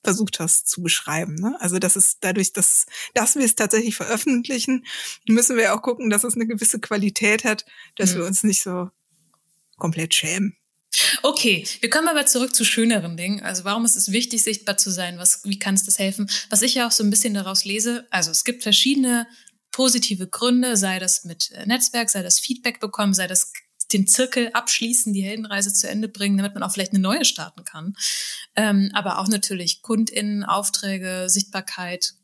versucht hast zu beschreiben. Ne? Also das ist dadurch, dass, dass wir es tatsächlich veröffentlichen, müssen wir auch gucken, dass es eine gewisse Qualität hat, dass mhm. wir uns nicht so komplett schämen. Okay, wir kommen aber zurück zu schöneren Dingen. Also warum ist es wichtig, sichtbar zu sein? Was, wie kann es das helfen? Was ich ja auch so ein bisschen daraus lese, also es gibt verschiedene positive Gründe, sei das mit äh, Netzwerk, sei das Feedback bekommen, sei das den Zirkel abschließen, die Heldenreise zu Ende bringen, damit man auch vielleicht eine neue starten kann. Ähm, aber auch natürlich KundInnen, Aufträge, Sichtbarkeit,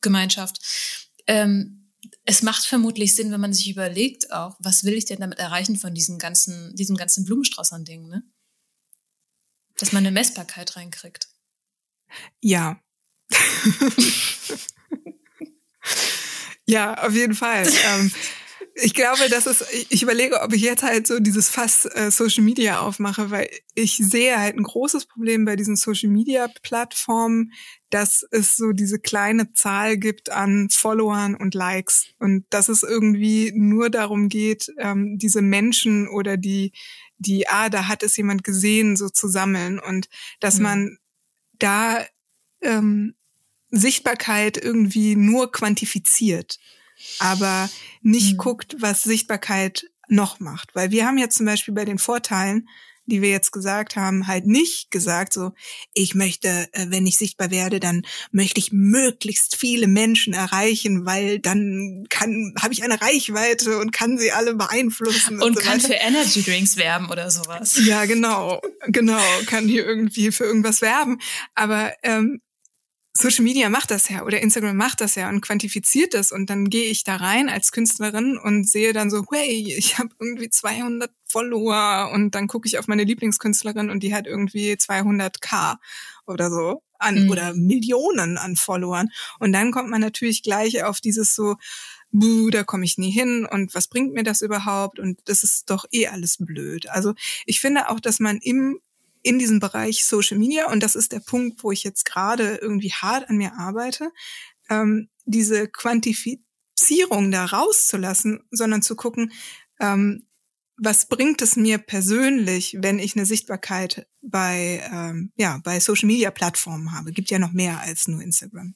Gemeinschaft. Ähm, es macht vermutlich Sinn, wenn man sich überlegt auch, was will ich denn damit erreichen von diesem ganzen, diesem ganzen Blumenstrauß an Dingen, ne? Dass man eine Messbarkeit reinkriegt. Ja. ja, auf jeden Fall. ähm, ich glaube, das ist, ich überlege, ob ich jetzt halt so dieses Fass äh, Social Media aufmache, weil ich sehe halt ein großes Problem bei diesen Social Media Plattformen, dass es so diese kleine Zahl gibt an Followern und Likes und dass es irgendwie nur darum geht, ähm, diese Menschen oder die, die, ah, da hat es jemand gesehen, so zu sammeln und dass mhm. man da ähm, Sichtbarkeit irgendwie nur quantifiziert aber nicht mhm. guckt, was Sichtbarkeit noch macht. Weil wir haben jetzt zum Beispiel bei den Vorteilen, die wir jetzt gesagt haben, halt nicht gesagt, so, ich möchte, äh, wenn ich sichtbar werde, dann möchte ich möglichst viele Menschen erreichen, weil dann kann, habe ich eine Reichweite und kann sie alle beeinflussen. Und, und so kann weiter. für Energy Drinks werben oder sowas. Ja, genau, genau, kann hier irgendwie für irgendwas werben. Aber ähm, Social Media macht das ja oder Instagram macht das ja und quantifiziert das und dann gehe ich da rein als Künstlerin und sehe dann so, hey, ich habe irgendwie 200 Follower und dann gucke ich auf meine Lieblingskünstlerin und die hat irgendwie 200k oder so an mhm. oder Millionen an Followern und dann kommt man natürlich gleich auf dieses so Buh, da komme ich nie hin und was bringt mir das überhaupt und das ist doch eh alles blöd. Also ich finde auch, dass man im in diesem Bereich Social Media, und das ist der Punkt, wo ich jetzt gerade irgendwie hart an mir arbeite, ähm, diese Quantifizierung da rauszulassen, sondern zu gucken, ähm, was bringt es mir persönlich, wenn ich eine Sichtbarkeit bei, ähm, ja, bei Social Media Plattformen habe? Gibt ja noch mehr als nur Instagram.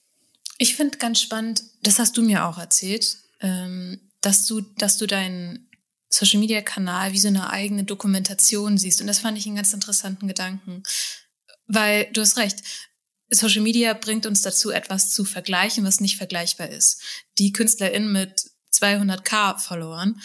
Ich finde ganz spannend, das hast du mir auch erzählt, ähm, dass du, dass du deinen Social Media Kanal wie so eine eigene Dokumentation siehst. Und das fand ich einen ganz interessanten Gedanken. Weil du hast recht. Social Media bringt uns dazu, etwas zu vergleichen, was nicht vergleichbar ist. Die KünstlerInnen mit 200k Followern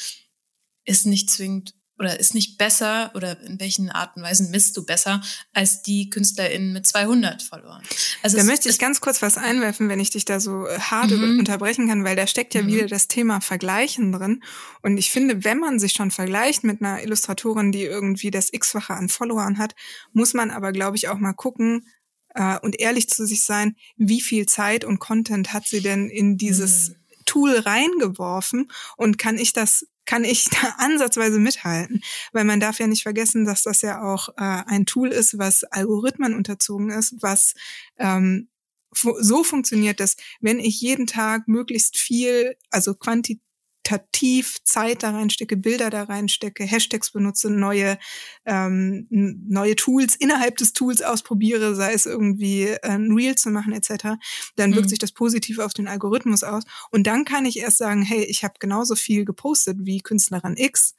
ist nicht zwingend oder ist nicht besser oder in welchen Arten und Weisen misst du besser als die KünstlerInnen mit 200 Followern. Also da möchte ich ganz kurz was einwerfen, wenn ich dich da so äh, hart mhm. unterbrechen kann, weil da steckt ja mhm. wieder das Thema Vergleichen drin. Und ich finde, wenn man sich schon vergleicht mit einer Illustratorin, die irgendwie das x-fache an Followern hat, muss man aber, glaube ich, auch mal gucken, äh, und ehrlich zu sich sein, wie viel Zeit und Content hat sie denn in dieses mhm. Tool reingeworfen und kann ich das kann ich da ansatzweise mithalten, weil man darf ja nicht vergessen, dass das ja auch äh, ein Tool ist, was Algorithmen unterzogen ist, was ähm, so funktioniert, dass wenn ich jeden Tag möglichst viel, also quantitativ qualitativ Zeit da reinstecke, Bilder da reinstecke, Hashtags benutze, neue, ähm, neue Tools innerhalb des Tools ausprobiere, sei es irgendwie äh, ein Reel zu machen etc., dann wirkt mhm. sich das positiv auf den Algorithmus aus. Und dann kann ich erst sagen, hey, ich habe genauso viel gepostet wie Künstlerin X.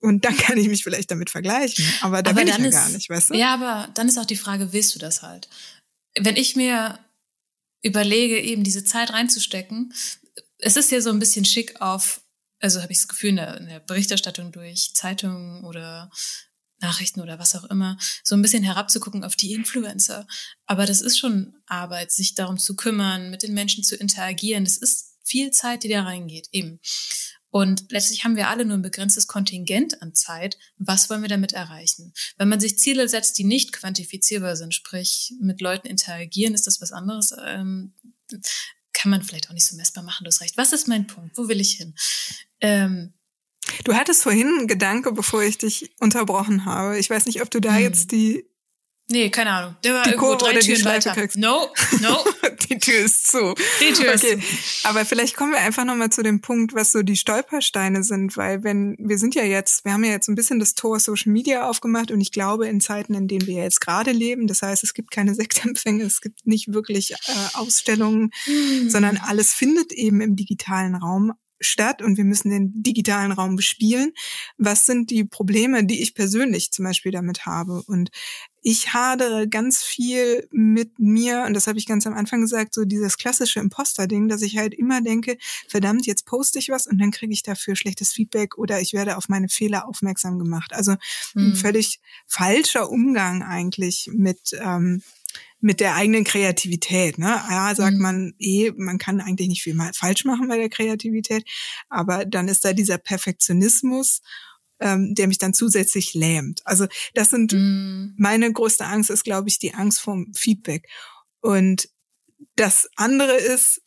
Und dann kann ich mich vielleicht damit vergleichen. Aber da aber bin ich ja ist, gar nicht, weißt du? Ja, aber dann ist auch die Frage, willst du das halt? Wenn ich mir überlege, eben diese Zeit reinzustecken, es ist ja so ein bisschen schick auf, also habe ich das Gefühl, in der, in der Berichterstattung durch Zeitungen oder Nachrichten oder was auch immer, so ein bisschen herabzugucken auf die Influencer. Aber das ist schon Arbeit, sich darum zu kümmern, mit den Menschen zu interagieren. Das ist viel Zeit, die da reingeht, eben. Und letztlich haben wir alle nur ein begrenztes Kontingent an Zeit. Was wollen wir damit erreichen? Wenn man sich Ziele setzt, die nicht quantifizierbar sind, sprich mit Leuten interagieren, ist das was anderes. Ähm, kann man vielleicht auch nicht so messbar machen, du hast recht. Was ist mein Punkt? Wo will ich hin? Ähm, du hattest vorhin einen Gedanke, bevor ich dich unterbrochen habe. Ich weiß nicht, ob du da hm. jetzt die Nee, keine Ahnung. Der war die irgendwo Kurve drei Türen weiter. No, no. die Tür ist zu. Die Tür okay. ist zu. Aber vielleicht kommen wir einfach nochmal zu dem Punkt, was so die Stolpersteine sind, weil wenn, wir sind ja jetzt, wir haben ja jetzt ein bisschen das Tor Social Media aufgemacht und ich glaube in Zeiten, in denen wir jetzt gerade leben, das heißt, es gibt keine Sektempfänge, es gibt nicht wirklich äh, Ausstellungen, hm. sondern alles findet eben im digitalen Raum statt und wir müssen den digitalen Raum bespielen. Was sind die Probleme, die ich persönlich zum Beispiel damit habe? Und ich hadere ganz viel mit mir, und das habe ich ganz am Anfang gesagt, so dieses klassische Imposter-Ding, dass ich halt immer denke, verdammt, jetzt poste ich was und dann kriege ich dafür schlechtes Feedback oder ich werde auf meine Fehler aufmerksam gemacht. Also mhm. ein völlig falscher Umgang eigentlich mit ähm, mit der eigenen Kreativität. Ne? Ja, sagt mhm. man eh, man kann eigentlich nicht viel mal falsch machen bei der Kreativität, aber dann ist da dieser Perfektionismus, ähm, der mich dann zusätzlich lähmt. Also das sind mhm. meine größte Angst ist, glaube ich, die Angst vom Feedback. Und das andere ist,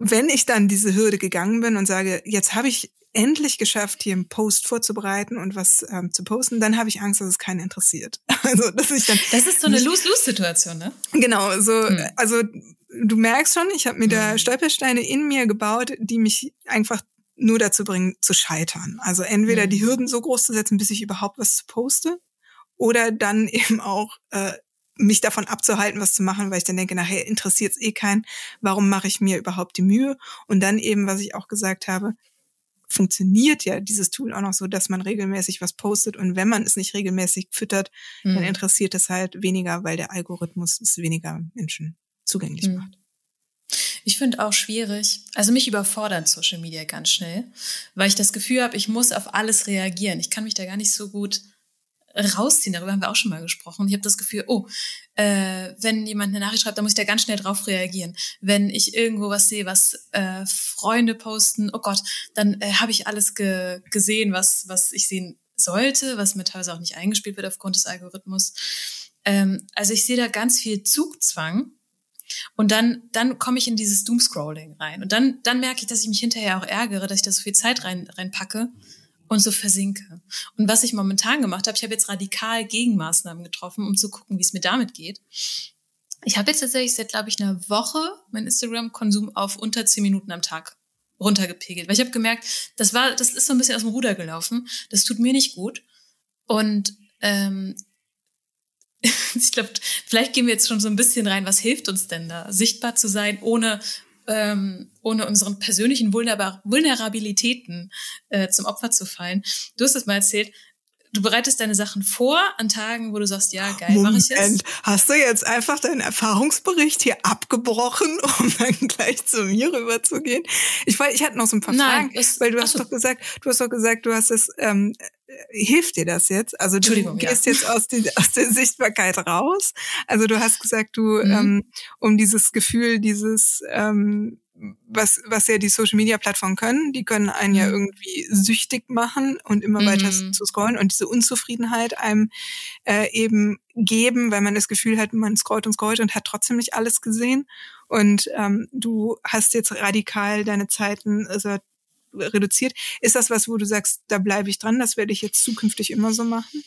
wenn ich dann diese Hürde gegangen bin und sage, jetzt habe ich endlich geschafft, hier einen Post vorzubereiten und was ähm, zu posten, dann habe ich Angst, dass es keinen interessiert. Also, dass ich dann das ist so eine Lose-Lose-Situation, ne? Genau, so, hm. also du merkst schon, ich habe mir da hm. Stolpersteine in mir gebaut, die mich einfach nur dazu bringen, zu scheitern. Also entweder hm. die Hürden so groß zu setzen, bis ich überhaupt was poste, oder dann eben auch äh, mich davon abzuhalten, was zu machen, weil ich dann denke, nachher interessiert es eh keinen. Warum mache ich mir überhaupt die Mühe? Und dann eben, was ich auch gesagt habe, funktioniert ja dieses Tool auch noch so, dass man regelmäßig was postet und wenn man es nicht regelmäßig füttert, mhm. dann interessiert es halt weniger, weil der Algorithmus es weniger Menschen zugänglich mhm. macht. Ich finde auch schwierig, also mich überfordert Social Media ganz schnell, weil ich das Gefühl habe, ich muss auf alles reagieren. Ich kann mich da gar nicht so gut rausziehen. Darüber haben wir auch schon mal gesprochen. Ich habe das Gefühl, oh, äh, wenn jemand eine Nachricht schreibt, dann muss ich da ganz schnell drauf reagieren. Wenn ich irgendwo was sehe, was äh, Freunde posten, oh Gott, dann äh, habe ich alles ge gesehen, was, was ich sehen sollte, was mir teilweise auch nicht eingespielt wird aufgrund des Algorithmus. Ähm, also ich sehe da ganz viel Zugzwang. Und dann, dann komme ich in dieses Doomscrolling rein. Und dann, dann merke ich, dass ich mich hinterher auch ärgere, dass ich da so viel Zeit rein, reinpacke und so versinke. Und was ich momentan gemacht habe, ich habe jetzt radikal Gegenmaßnahmen getroffen, um zu gucken, wie es mir damit geht. Ich habe jetzt tatsächlich seit, glaube ich, einer Woche meinen Instagram-Konsum auf unter zehn Minuten am Tag runtergepegelt. Weil ich habe gemerkt, das war, das ist so ein bisschen aus dem Ruder gelaufen. Das tut mir nicht gut. Und ähm, ich glaube, vielleicht gehen wir jetzt schon so ein bisschen rein, was hilft uns denn da, sichtbar zu sein, ohne, ähm, ohne unseren persönlichen Vulner Vulnerabilitäten äh, zum Opfer zu fallen. Du hast es mal erzählt, du bereitest deine Sachen vor an Tagen, wo du sagst, ja, geil, mache ich jetzt. Hast du jetzt einfach deinen Erfahrungsbericht hier abgebrochen, um dann gleich zu mir rüberzugehen? Ich wollte, ich hatte noch so ein paar Nein, Fragen, das, weil du hast doch gesagt, du hast doch gesagt, du hast es, ähm, hilft dir das jetzt? Also du gehst ja. jetzt aus, die, aus der Sichtbarkeit raus. Also du hast gesagt, du mhm. ähm, um dieses Gefühl, dieses ähm, was, was ja die Social Media Plattformen können, die können einen ja mhm. irgendwie süchtig machen und immer weiter mhm. zu scrollen und diese Unzufriedenheit einem äh, eben geben, weil man das Gefühl hat, man scrollt und scrollt und hat trotzdem nicht alles gesehen. Und ähm, du hast jetzt radikal deine Zeiten also, reduziert. Ist das was, wo du sagst, da bleibe ich dran, das werde ich jetzt zukünftig immer so machen?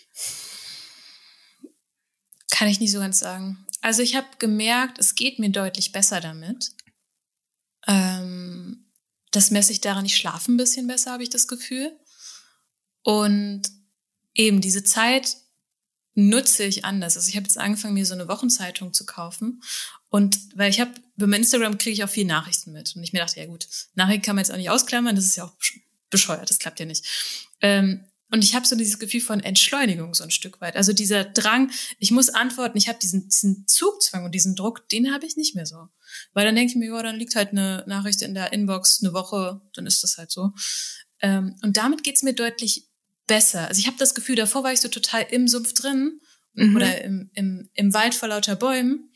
Kann ich nicht so ganz sagen. Also ich habe gemerkt, es geht mir deutlich besser damit. Ähm, das messe ich daran, ich schlafe ein bisschen besser, habe ich das Gefühl. Und eben diese Zeit nutze ich anders. Also ich habe jetzt angefangen, mir so eine Wochenzeitung zu kaufen. Und weil ich habe, beim Instagram kriege ich auch viel Nachrichten mit. Und ich mir dachte, ja gut, Nachrichten kann man jetzt auch nicht ausklammern, das ist ja auch bescheuert, das klappt ja nicht. Ähm, und ich habe so dieses Gefühl von Entschleunigung so ein Stück weit. Also dieser Drang, ich muss antworten, ich habe diesen, diesen Zugzwang und diesen Druck, den habe ich nicht mehr so. Weil dann denke ich mir, ja, dann liegt halt eine Nachricht in der Inbox eine Woche, dann ist das halt so. Ähm, und damit geht's mir deutlich besser. Also ich habe das Gefühl, davor war ich so total im Sumpf drin mhm. oder im, im, im Wald vor lauter Bäumen.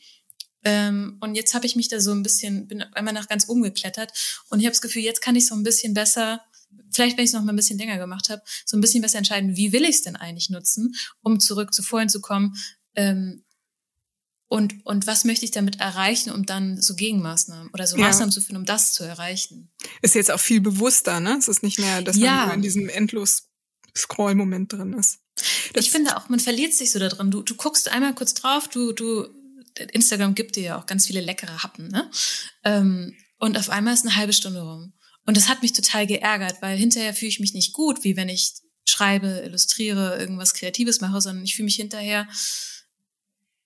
Ähm, und jetzt habe ich mich da so ein bisschen, bin einmal nach ganz oben geklettert und ich habe das Gefühl, jetzt kann ich so ein bisschen besser vielleicht, wenn ich es noch mal ein bisschen länger gemacht habe, so ein bisschen besser entscheiden, wie will ich es denn eigentlich nutzen, um zurück zu vorhin zu kommen. Ähm, und, und was möchte ich damit erreichen, um dann so Gegenmaßnahmen oder so ja. Maßnahmen zu finden, um das zu erreichen? Ist jetzt auch viel bewusster, ne? Es ist nicht mehr, dass ja. man in diesem endlos Scroll-Moment drin ist. Das ich finde auch, man verliert sich so da drin. Du, du guckst einmal kurz drauf, du, du, Instagram gibt dir ja auch ganz viele leckere Happen, ne? Ähm, und auf einmal ist eine halbe Stunde rum. Und das hat mich total geärgert, weil hinterher fühle ich mich nicht gut, wie wenn ich schreibe, illustriere, irgendwas Kreatives mache, sondern ich fühle mich hinterher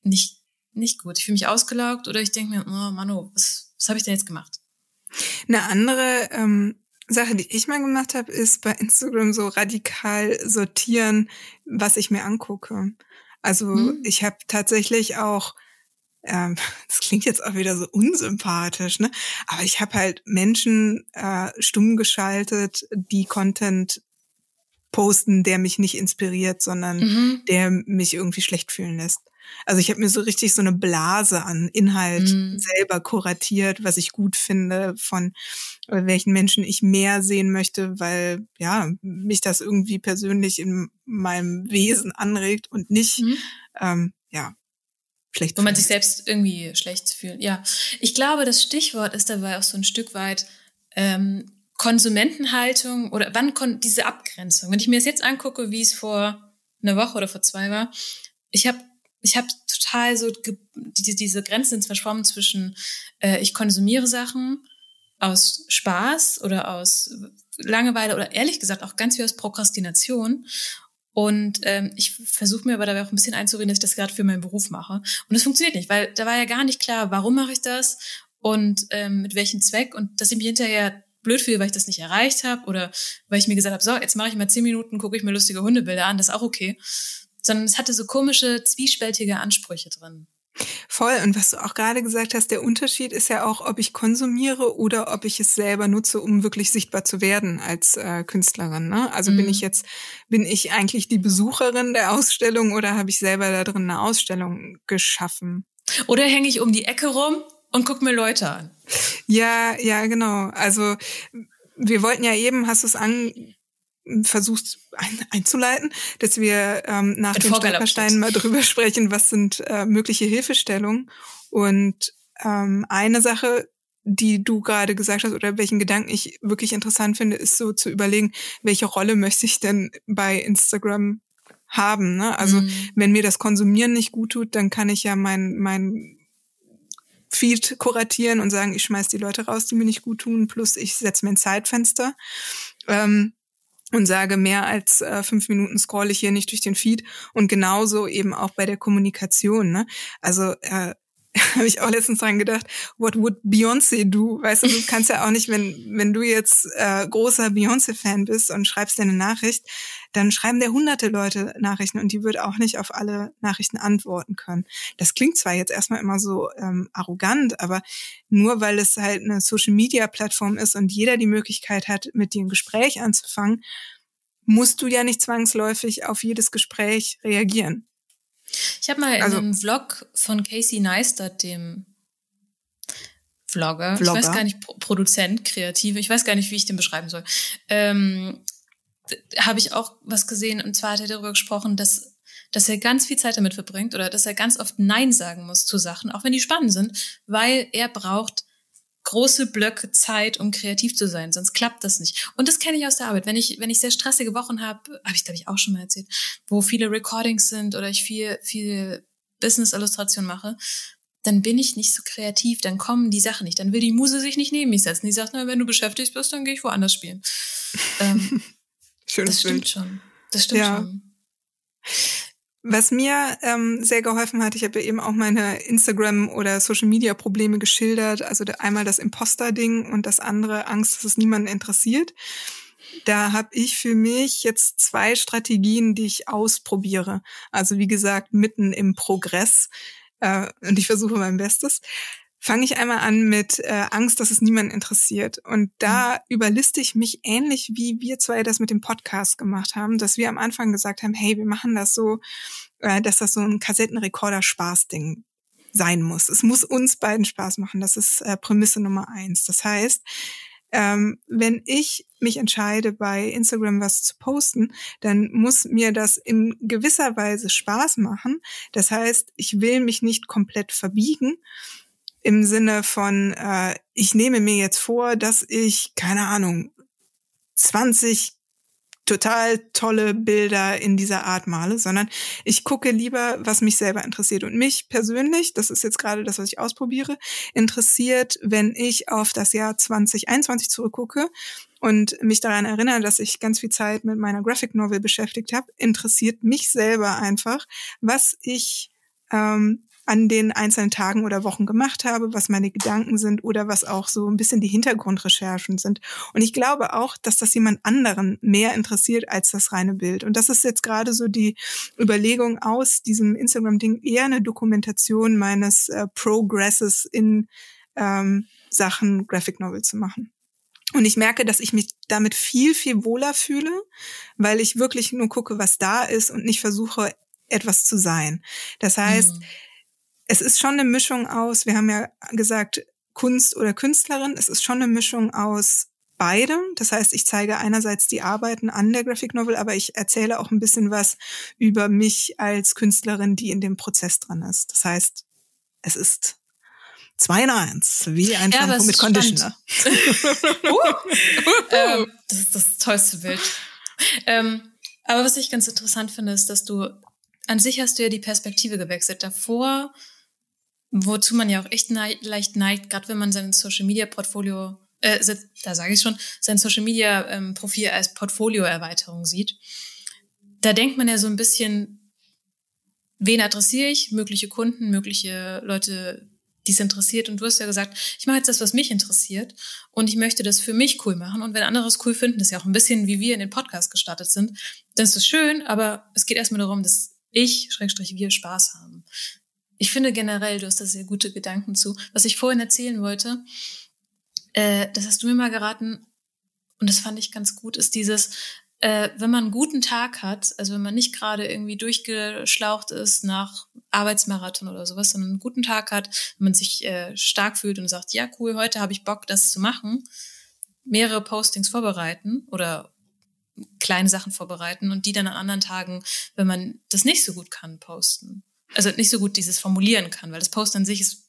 nicht, nicht gut. Ich fühle mich ausgelaugt oder ich denke mir, oh Mano, was, was habe ich denn jetzt gemacht? Eine andere ähm, Sache, die ich mal gemacht habe, ist bei Instagram so radikal sortieren, was ich mir angucke. Also hm. ich habe tatsächlich auch ähm, das klingt jetzt auch wieder so unsympathisch, ne? Aber ich habe halt Menschen äh, stumm geschaltet, die Content posten, der mich nicht inspiriert, sondern mhm. der mich irgendwie schlecht fühlen lässt. Also ich habe mir so richtig so eine Blase an Inhalt mhm. selber kuratiert, was ich gut finde, von welchen Menschen ich mehr sehen möchte, weil ja mich das irgendwie persönlich in meinem Wesen anregt und nicht mhm. ähm, ja schlecht Wo man sich selbst irgendwie schlecht fühlt. Ja, ich glaube, das Stichwort ist dabei auch so ein Stück weit ähm, Konsumentenhaltung oder wann kommt diese Abgrenzung? Wenn ich mir das jetzt angucke, wie es vor einer Woche oder vor zwei war, ich habe ich hab total so die, diese Grenzen sind verschwommen zwischen äh, ich konsumiere Sachen aus Spaß oder aus Langeweile oder ehrlich gesagt auch ganz viel aus Prokrastination und ähm, ich versuche mir aber dabei auch ein bisschen einzureden, dass ich das gerade für meinen Beruf mache. Und das funktioniert nicht, weil da war ja gar nicht klar, warum mache ich das und ähm, mit welchem Zweck. Und dass ich mich hinterher blöd fühle, weil ich das nicht erreicht habe oder weil ich mir gesagt habe, so, jetzt mache ich mal zehn Minuten, gucke ich mir lustige Hundebilder an, das ist auch okay. Sondern es hatte so komische, zwiespältige Ansprüche drin. Voll. Und was du auch gerade gesagt hast, der Unterschied ist ja auch, ob ich konsumiere oder ob ich es selber nutze, um wirklich sichtbar zu werden als äh, Künstlerin. Ne? Also mhm. bin ich jetzt, bin ich eigentlich die Besucherin der Ausstellung oder habe ich selber da drin eine Ausstellung geschaffen? Oder hänge ich um die Ecke rum und guck mir Leute an? Ja, ja, genau. Also wir wollten ja eben, hast du es an versuchst ein, einzuleiten, dass wir ähm, nach den Stolpersteinen mal drüber sprechen, was sind äh, mögliche Hilfestellungen. Und ähm, eine Sache, die du gerade gesagt hast oder welchen Gedanken ich wirklich interessant finde, ist so zu überlegen, welche Rolle möchte ich denn bei Instagram haben. Ne? Also mhm. wenn mir das Konsumieren nicht gut tut, dann kann ich ja mein, mein Feed kuratieren und sagen, ich schmeiß die Leute raus, die mir nicht gut tun, plus ich setze mir ein Zeitfenster. Ähm, und sage, mehr als äh, fünf Minuten scroll ich hier nicht durch den Feed. Und genauso eben auch bei der Kommunikation. Ne? Also äh, habe ich auch letztens dran gedacht, what would Beyoncé do? Weißt du, du kannst ja auch nicht, wenn, wenn du jetzt äh, großer Beyoncé-Fan bist und schreibst dir eine Nachricht, dann schreiben dir hunderte Leute Nachrichten und die wird auch nicht auf alle Nachrichten antworten können. Das klingt zwar jetzt erstmal immer so ähm, arrogant, aber nur weil es halt eine Social-Media-Plattform ist und jeder die Möglichkeit hat, mit dir ein Gespräch anzufangen, musst du ja nicht zwangsläufig auf jedes Gespräch reagieren. Ich habe mal also, in einem Vlog von Casey Neistat, dem Vlogger, Vlogger. ich weiß gar nicht, Produzent, Kreative, ich weiß gar nicht, wie ich den beschreiben soll, ähm, habe ich auch was gesehen und zwar hat er darüber gesprochen, dass, dass er ganz viel Zeit damit verbringt oder dass er ganz oft Nein sagen muss zu Sachen, auch wenn die spannend sind, weil er braucht große Blöcke Zeit, um kreativ zu sein, sonst klappt das nicht. Und das kenne ich aus der Arbeit. Wenn ich, wenn ich sehr stressige Wochen habe, habe ich glaube ich auch schon mal erzählt, wo viele Recordings sind oder ich viel, viel Business-Illustration mache, dann bin ich nicht so kreativ, dann kommen die Sachen nicht, dann will die Muse sich nicht neben mich setzen. Die sagt, na, wenn du beschäftigt bist, dann gehe ich woanders spielen. ähm, Schönes das stimmt Bild. schon. Das stimmt ja. schon. Was mir ähm, sehr geholfen hat, ich habe ja eben auch meine Instagram- oder Social-Media-Probleme geschildert. Also einmal das Imposter-Ding und das andere Angst, dass es niemanden interessiert. Da habe ich für mich jetzt zwei Strategien, die ich ausprobiere. Also wie gesagt, mitten im Progress. Äh, und ich versuche mein Bestes fange ich einmal an mit äh, Angst, dass es niemanden interessiert. Und da mhm. überliste ich mich ähnlich, wie wir zwei das mit dem Podcast gemacht haben, dass wir am Anfang gesagt haben, hey, wir machen das so, äh, dass das so ein Kassettenrekorder-Spaß-Ding sein muss. Es muss uns beiden Spaß machen. Das ist äh, Prämisse Nummer eins. Das heißt, ähm, wenn ich mich entscheide, bei Instagram was zu posten, dann muss mir das in gewisser Weise Spaß machen. Das heißt, ich will mich nicht komplett verbiegen, im Sinne von, äh, ich nehme mir jetzt vor, dass ich, keine Ahnung, 20 total tolle Bilder in dieser Art male, sondern ich gucke lieber, was mich selber interessiert. Und mich persönlich, das ist jetzt gerade das, was ich ausprobiere, interessiert, wenn ich auf das Jahr 2021 zurückgucke und mich daran erinnere, dass ich ganz viel Zeit mit meiner Graphic Novel beschäftigt habe, interessiert mich selber einfach, was ich ähm, an den einzelnen Tagen oder Wochen gemacht habe, was meine Gedanken sind oder was auch so ein bisschen die Hintergrundrecherchen sind. Und ich glaube auch, dass das jemand anderen mehr interessiert als das reine Bild. Und das ist jetzt gerade so die Überlegung aus diesem Instagram-Ding eher eine Dokumentation meines äh, Progresses in ähm, Sachen Graphic Novel zu machen. Und ich merke, dass ich mich damit viel, viel wohler fühle, weil ich wirklich nur gucke, was da ist und nicht versuche, etwas zu sein. Das heißt, mhm es ist schon eine Mischung aus, wir haben ja gesagt, Kunst oder Künstlerin, es ist schon eine Mischung aus beidem. Das heißt, ich zeige einerseits die Arbeiten an der Graphic Novel, aber ich erzähle auch ein bisschen was über mich als Künstlerin, die in dem Prozess dran ist. Das heißt, es ist zwei in eins, wie ein ja, mit Conditioner. uh, ähm, das ist das tollste Bild. Ähm, aber was ich ganz interessant finde, ist, dass du an sich hast du ja die Perspektive gewechselt. Davor wozu man ja auch echt neigt, leicht neigt, gerade wenn man sein Social Media Portfolio, äh, da sage ich schon, sein Social Media ähm, Profil als Portfolio-Erweiterung sieht. Da denkt man ja so ein bisschen, wen adressiere ich? Mögliche Kunden, mögliche Leute, die es interessiert. Und du hast ja gesagt, ich mache jetzt das, was mich interessiert und ich möchte das für mich cool machen. Und wenn andere es cool finden, das ist ja auch ein bisschen wie wir in den Podcast gestartet sind, dann ist das schön, aber es geht erstmal darum, dass ich, Schrägstrich, wir Spaß haben. Ich finde generell, du hast da sehr gute Gedanken zu. Was ich vorhin erzählen wollte, äh, das hast du mir mal geraten und das fand ich ganz gut, ist dieses, äh, wenn man einen guten Tag hat, also wenn man nicht gerade irgendwie durchgeschlaucht ist nach Arbeitsmarathon oder sowas, sondern einen guten Tag hat, wenn man sich äh, stark fühlt und sagt, ja cool, heute habe ich Bock, das zu machen, mehrere Postings vorbereiten oder kleine Sachen vorbereiten und die dann an anderen Tagen, wenn man das nicht so gut kann, posten. Also nicht so gut dieses formulieren kann, weil das Post an sich ist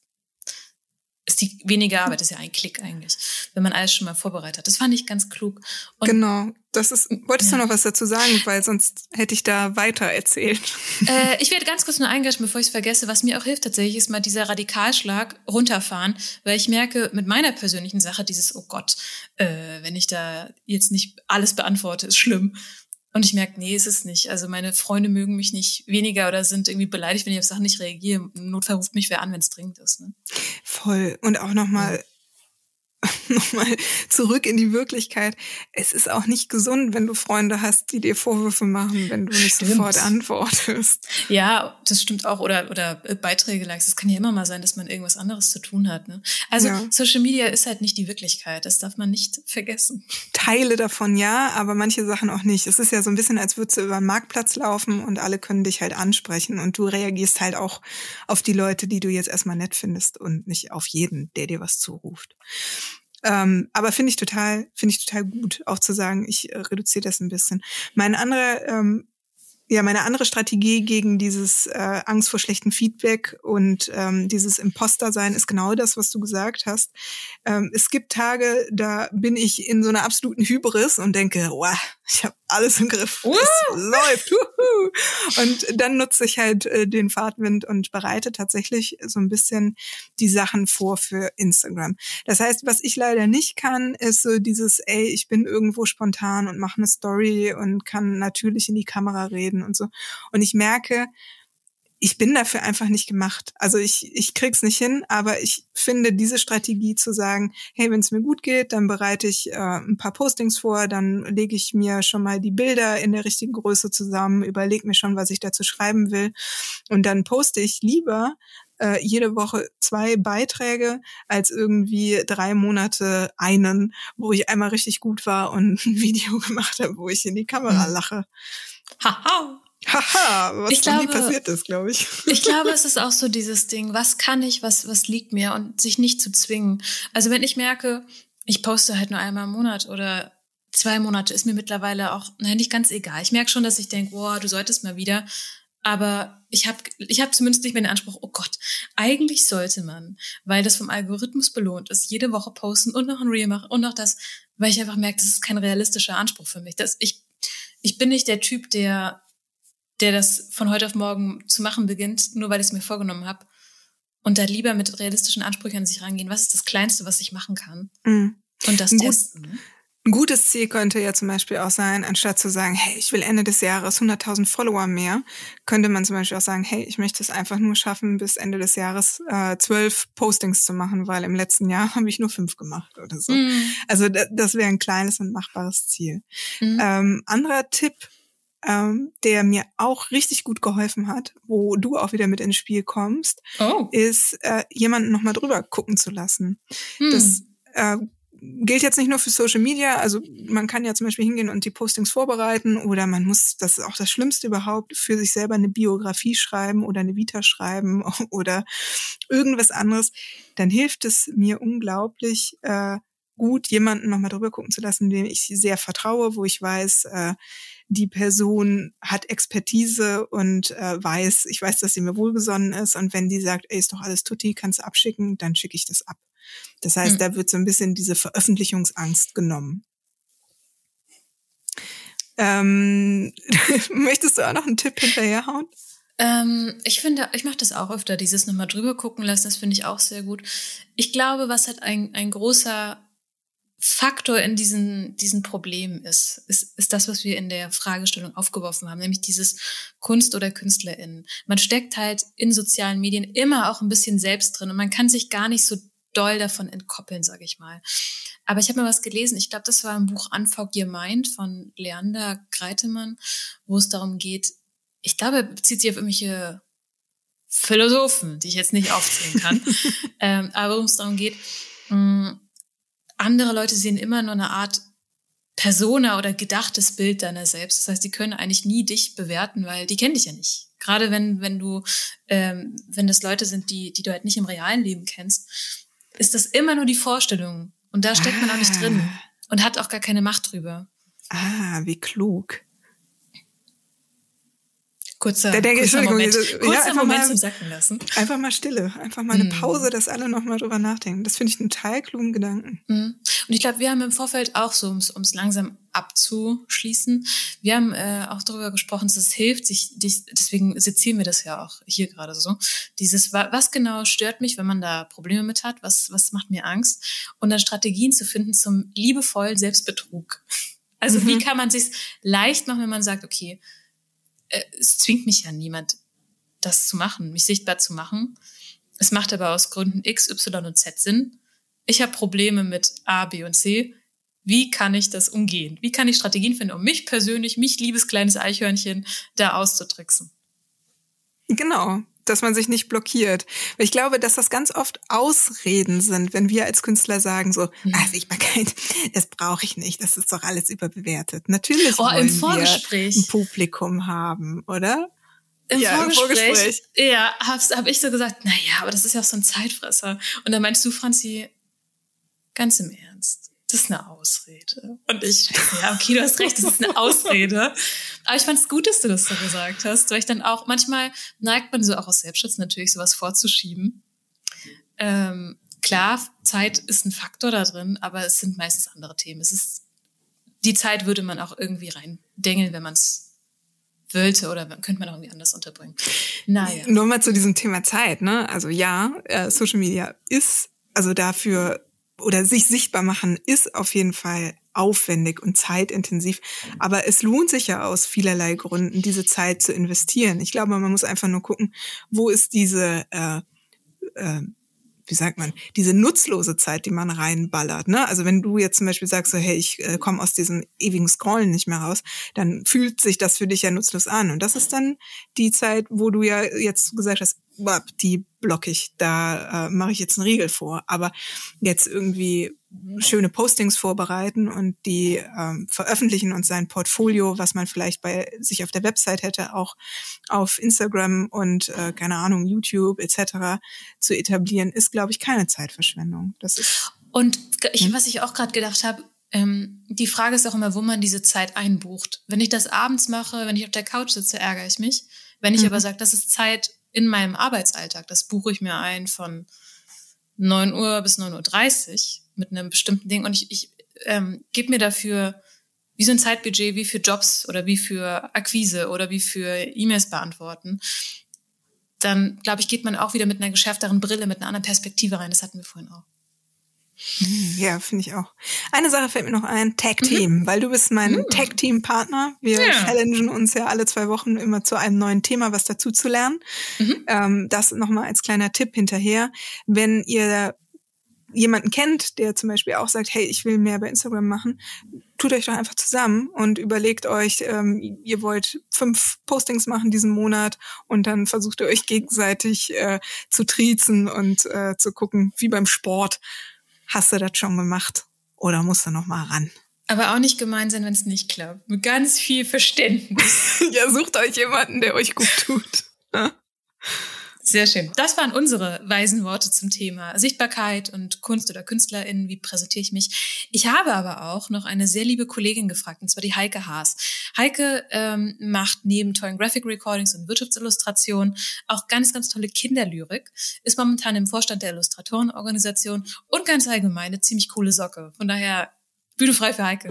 ist die weniger Arbeit, ist ja ein Klick eigentlich, wenn man alles schon mal vorbereitet hat. Das fand ich ganz klug. Und genau, das ist. Wolltest ja. du noch was dazu sagen, weil sonst hätte ich da weiter erzählt. Äh, ich werde ganz kurz nur eingreifen, bevor ich es vergesse. Was mir auch hilft tatsächlich, ist mal dieser Radikalschlag runterfahren, weil ich merke mit meiner persönlichen Sache dieses, oh Gott, äh, wenn ich da jetzt nicht alles beantworte, ist schlimm. Und ich merke, nee, ist es nicht. Also meine Freunde mögen mich nicht weniger oder sind irgendwie beleidigt, wenn ich auf Sachen nicht reagiere. Im Notfall ruft mich wer an, wenn es dringend ist. Ne? Voll. Und auch nochmal, ja nochmal zurück in die Wirklichkeit. Es ist auch nicht gesund, wenn du Freunde hast, die dir Vorwürfe machen, wenn du nicht stimmt. sofort antwortest. Ja, das stimmt auch. Oder, oder Beiträge likes. Es kann ja immer mal sein, dass man irgendwas anderes zu tun hat. Ne? Also ja. Social Media ist halt nicht die Wirklichkeit. Das darf man nicht vergessen. Teile davon ja, aber manche Sachen auch nicht. Es ist ja so ein bisschen, als würdest du über einen Marktplatz laufen und alle können dich halt ansprechen und du reagierst halt auch auf die Leute, die du jetzt erstmal nett findest und nicht auf jeden, der dir was zuruft. Ähm, aber finde ich total, finde ich total gut, auch zu sagen, ich äh, reduziere das ein bisschen. Mein anderer ähm, ja, meine andere Strategie gegen dieses äh, Angst vor schlechtem Feedback und ähm, dieses Imposter-Sein ist genau das, was du gesagt hast. Ähm, es gibt Tage, da bin ich in so einer absoluten Hybris und denke, wow, ich habe alles im Griff. Uh! Es läuft. Uhu. Und dann nutze ich halt äh, den Fahrtwind und bereite tatsächlich so ein bisschen die Sachen vor für Instagram. Das heißt, was ich leider nicht kann, ist so dieses, ey, ich bin irgendwo spontan und mache eine Story und kann natürlich in die Kamera reden und so. Und ich merke, ich bin dafür einfach nicht gemacht. Also ich, ich krieg's nicht hin, aber ich finde diese Strategie zu sagen, hey, wenn es mir gut geht, dann bereite ich äh, ein paar Postings vor, dann lege ich mir schon mal die Bilder in der richtigen Größe zusammen, überlege mir schon, was ich dazu schreiben will und dann poste ich lieber äh, jede Woche zwei Beiträge als irgendwie drei Monate einen, wo ich einmal richtig gut war und ein Video gemacht habe, wo ich in die Kamera hm. lache. Haha. Haha, was ich glaube, passiert ist, glaube ich. Ich glaube, es ist auch so dieses Ding, was kann ich, was, was liegt mir und sich nicht zu zwingen. Also wenn ich merke, ich poste halt nur einmal im Monat oder zwei Monate, ist mir mittlerweile auch, nein, nicht ganz egal. Ich merke schon, dass ich denke, boah, du solltest mal wieder. Aber ich habe ich hab zumindest nicht mehr den Anspruch, oh Gott, eigentlich sollte man, weil das vom Algorithmus belohnt ist, jede Woche posten und noch ein Reel machen und noch das, weil ich einfach merke, das ist kein realistischer Anspruch für mich. Das, ich, ich bin nicht der Typ, der der das von heute auf morgen zu machen beginnt, nur weil ich es mir vorgenommen habe. Und da lieber mit realistischen Ansprüchen an sich rangehen. Was ist das Kleinste, was ich machen kann? Mhm. Und das testen. Ein gutes Ziel könnte ja zum Beispiel auch sein, anstatt zu sagen, hey, ich will Ende des Jahres 100.000 Follower mehr, könnte man zum Beispiel auch sagen, hey, ich möchte es einfach nur schaffen, bis Ende des Jahres äh, zwölf Postings zu machen, weil im letzten Jahr habe ich nur fünf gemacht oder so. Mm. Also das wäre ein kleines und machbares Ziel. Mm. Ähm, anderer Tipp ähm, der mir auch richtig gut geholfen hat, wo du auch wieder mit ins Spiel kommst, oh. ist äh, jemanden nochmal drüber gucken zu lassen. Hm. Das äh, gilt jetzt nicht nur für Social Media, also man kann ja zum Beispiel hingehen und die Postings vorbereiten oder man muss, das ist auch das Schlimmste überhaupt, für sich selber eine Biografie schreiben oder eine Vita schreiben oder irgendwas anderes, dann hilft es mir unglaublich, äh, gut, jemanden nochmal drüber gucken zu lassen, dem ich sehr vertraue, wo ich weiß, äh, die Person hat Expertise und äh, weiß, ich weiß, dass sie mir wohlgesonnen ist und wenn die sagt, ey, ist doch alles tutti, kannst du abschicken, dann schicke ich das ab. Das heißt, mhm. da wird so ein bisschen diese Veröffentlichungsangst genommen. Ähm, möchtest du auch noch einen Tipp hinterherhauen? Ähm, ich finde, ich mache das auch öfter, dieses nochmal drüber gucken lassen, das finde ich auch sehr gut. Ich glaube, was halt ein, ein großer Faktor in diesen, diesen Problemen ist, ist, ist das, was wir in der Fragestellung aufgeworfen haben, nämlich dieses Kunst oder KünstlerInnen. Man steckt halt in sozialen Medien immer auch ein bisschen selbst drin und man kann sich gar nicht so doll davon entkoppeln, sage ich mal. Aber ich habe mal was gelesen, ich glaube, das war im Buch Unfog Your Mind von Leander Greitemann, wo es darum geht, ich glaube, er bezieht sich auf irgendwelche Philosophen, die ich jetzt nicht aufzählen kann, ähm, aber worum es darum geht, mh, mm, andere Leute sehen immer nur eine Art Persona oder gedachtes Bild deiner selbst. Das heißt, die können eigentlich nie dich bewerten, weil die kennen dich ja nicht. Gerade wenn, wenn du, ähm, wenn das Leute sind, die, die du halt nicht im realen Leben kennst, ist das immer nur die Vorstellung. Und da steckt ah. man auch nicht drin ah. und hat auch gar keine Macht drüber. Ah, wie klug. Kurzer, der, der, kurzer Moment, kurzer ja, Moment mal, zum Sacken lassen. Einfach mal Stille, einfach mal eine Mm. Pause, dass alle nochmal drüber nachdenken. Das finde ich einen total klugen Gedanken. Mhm. Und ich glaube, wir haben im Vorfeld auch so, um es langsam abzuschließen, wir haben äh, auch darüber gesprochen, dass es hilft, sich, dich, deswegen sezieren wir das ja auch hier gerade so, dieses, wa- was genau stört mich, wenn man da Probleme mit hat, was, was macht mir Angst und dann Strategien zu finden zum liebevollen Selbstbetrug. Also Mhm. wie kann man sich leicht machen, wenn man sagt, okay, es zwingt mich ja niemand, das zu machen, mich sichtbar zu machen. Es macht aber aus Gründen X, Y und Z Sinn. Ich habe Probleme mit A, B und C. Wie kann ich das umgehen? Wie kann ich Strategien finden, um mich persönlich, mich liebes kleines Eichhörnchen, da auszutricksen? Genau, dass man sich nicht blockiert. Weil ich glaube, dass das ganz oft Ausreden sind, wenn wir als Künstler sagen so, Mhm. ah, Sichtbarkeit, das brauche ich nicht, das ist doch alles überbewertet. Natürlich Oh, wollen im Vorgespräch. wir ein Publikum haben, oder? Im Ja, im Vorgespräch, Vorgespräch. ja, hab's, hab ich so gesagt, na ja, aber das ist ja auch so ein Zeitfresser. Und dann meinst du, Franzi, ganz im Ernst, das ist eine Ausrede. Und ich, ja, okay, du hast recht, das ist eine Ausrede. Aber ich fand es gut, dass du das so gesagt hast, weil ich dann auch, manchmal neigt man so auch aus Selbstschutz natürlich sowas vorzuschieben. Ähm, klar, Zeit ist ein Faktor da drin, aber es sind meistens andere Themen. Es ist, die Zeit würde man auch irgendwie reindengeln, wenn man es wollte oder könnte man auch irgendwie anders unterbringen. Naja. Nur mal zu diesem Thema Zeit, ne? Also ja, äh, Social Media ist, also dafür oder sich sichtbar machen ist auf jeden Fall aufwendig und zeitintensiv. Aber es lohnt sich ja aus vielerlei Gründen, diese Zeit zu investieren. Ich glaube, man muss einfach nur gucken, wo ist diese, äh, äh, wie sagt man, diese nutzlose Zeit, die man reinballert. Ne? Also wenn du jetzt zum Beispiel sagst, so, hey, ich äh, komme aus diesem ewigen Scrollen nicht mehr raus, dann fühlt sich das für dich ja nutzlos an. Und das ist dann die Zeit, wo du ja jetzt gesagt hast, die block ich, da äh, mache ich jetzt einen Riegel vor. Aber jetzt irgendwie schöne Postings vorbereiten und die ähm, veröffentlichen und sein Portfolio, was man vielleicht bei sich auf der Website hätte, auch auf Instagram und äh, keine Ahnung YouTube etc. zu etablieren, ist glaube ich keine Zeitverschwendung. Das ist Und ich, Hm? was ich auch gerade gedacht habe, ähm, die Frage ist auch immer, wo man diese Zeit einbucht. Wenn ich das abends mache, wenn ich auf der Couch sitze, ärgere ich mich. Wenn ich Mhm. aber sage, das ist Zeit in meinem Arbeitsalltag, das buche ich mir ein von 9 Uhr bis 9.30 Uhr mit einem bestimmten Ding und ich, ich ähm, gebe mir dafür wie so ein Zeitbudget, wie für Jobs oder wie für Akquise oder wie für E-Mails beantworten, dann glaube ich, geht man auch wieder mit einer geschärfteren Brille, mit einer anderen Perspektive rein. Das hatten wir vorhin auch. Ja, finde ich auch. Eine Sache fällt mir noch ein, Tag Team, weil du bist mein Mhm. Tag Team Partner. Wir Ja. challengen uns ja alle zwei Wochen immer zu einem neuen Thema, was dazu zu lernen. Mhm. Ähm, das nochmal als kleiner Tipp hinterher. Wenn ihr jemanden kennt, der zum Beispiel auch sagt, hey, ich will mehr bei Instagram machen, tut euch doch einfach zusammen und überlegt euch, ähm, ihr wollt fünf Postings machen diesen Monat und dann versucht ihr euch gegenseitig äh, zu triezen und äh, zu gucken, wie beim Sport. Hast du das schon gemacht oder musst du noch mal ran? Aber auch nicht gemein sein, wenn es nicht klappt. Mit ganz viel Verständnis. ja, sucht euch jemanden, der euch gut tut. Sehr schön. Das waren unsere weisen Worte zum Thema Sichtbarkeit und Kunst oder KünstlerInnen. Wie präsentiere ich mich? Ich habe aber auch noch eine sehr liebe Kollegin gefragt, und zwar die Heike Haas. Heike ähm, macht neben tollen Graphic Recordings und Wirtschaftsillustrationen auch ganz, ganz tolle Kinderlyrik, ist momentan im Vorstand der Illustratorenorganisation und ganz allgemein eine ziemlich coole Socke. Von daher, Bühne frei für Heike.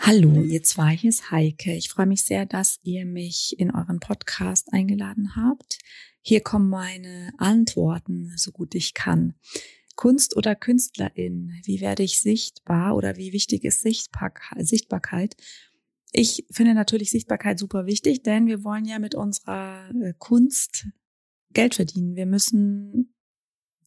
Hallo, ihr zwei, hier ist Heike. Ich freue mich sehr, dass ihr mich in euren Podcast eingeladen habt. Hier kommen meine Antworten, so gut ich kann. Kunst oder Künstlerin? Wie werde ich sichtbar oder wie wichtig ist Sichtbarkeit? Ich finde natürlich Sichtbarkeit super wichtig, denn wir wollen ja mit unserer äh, Kunst Geld verdienen. Wir müssen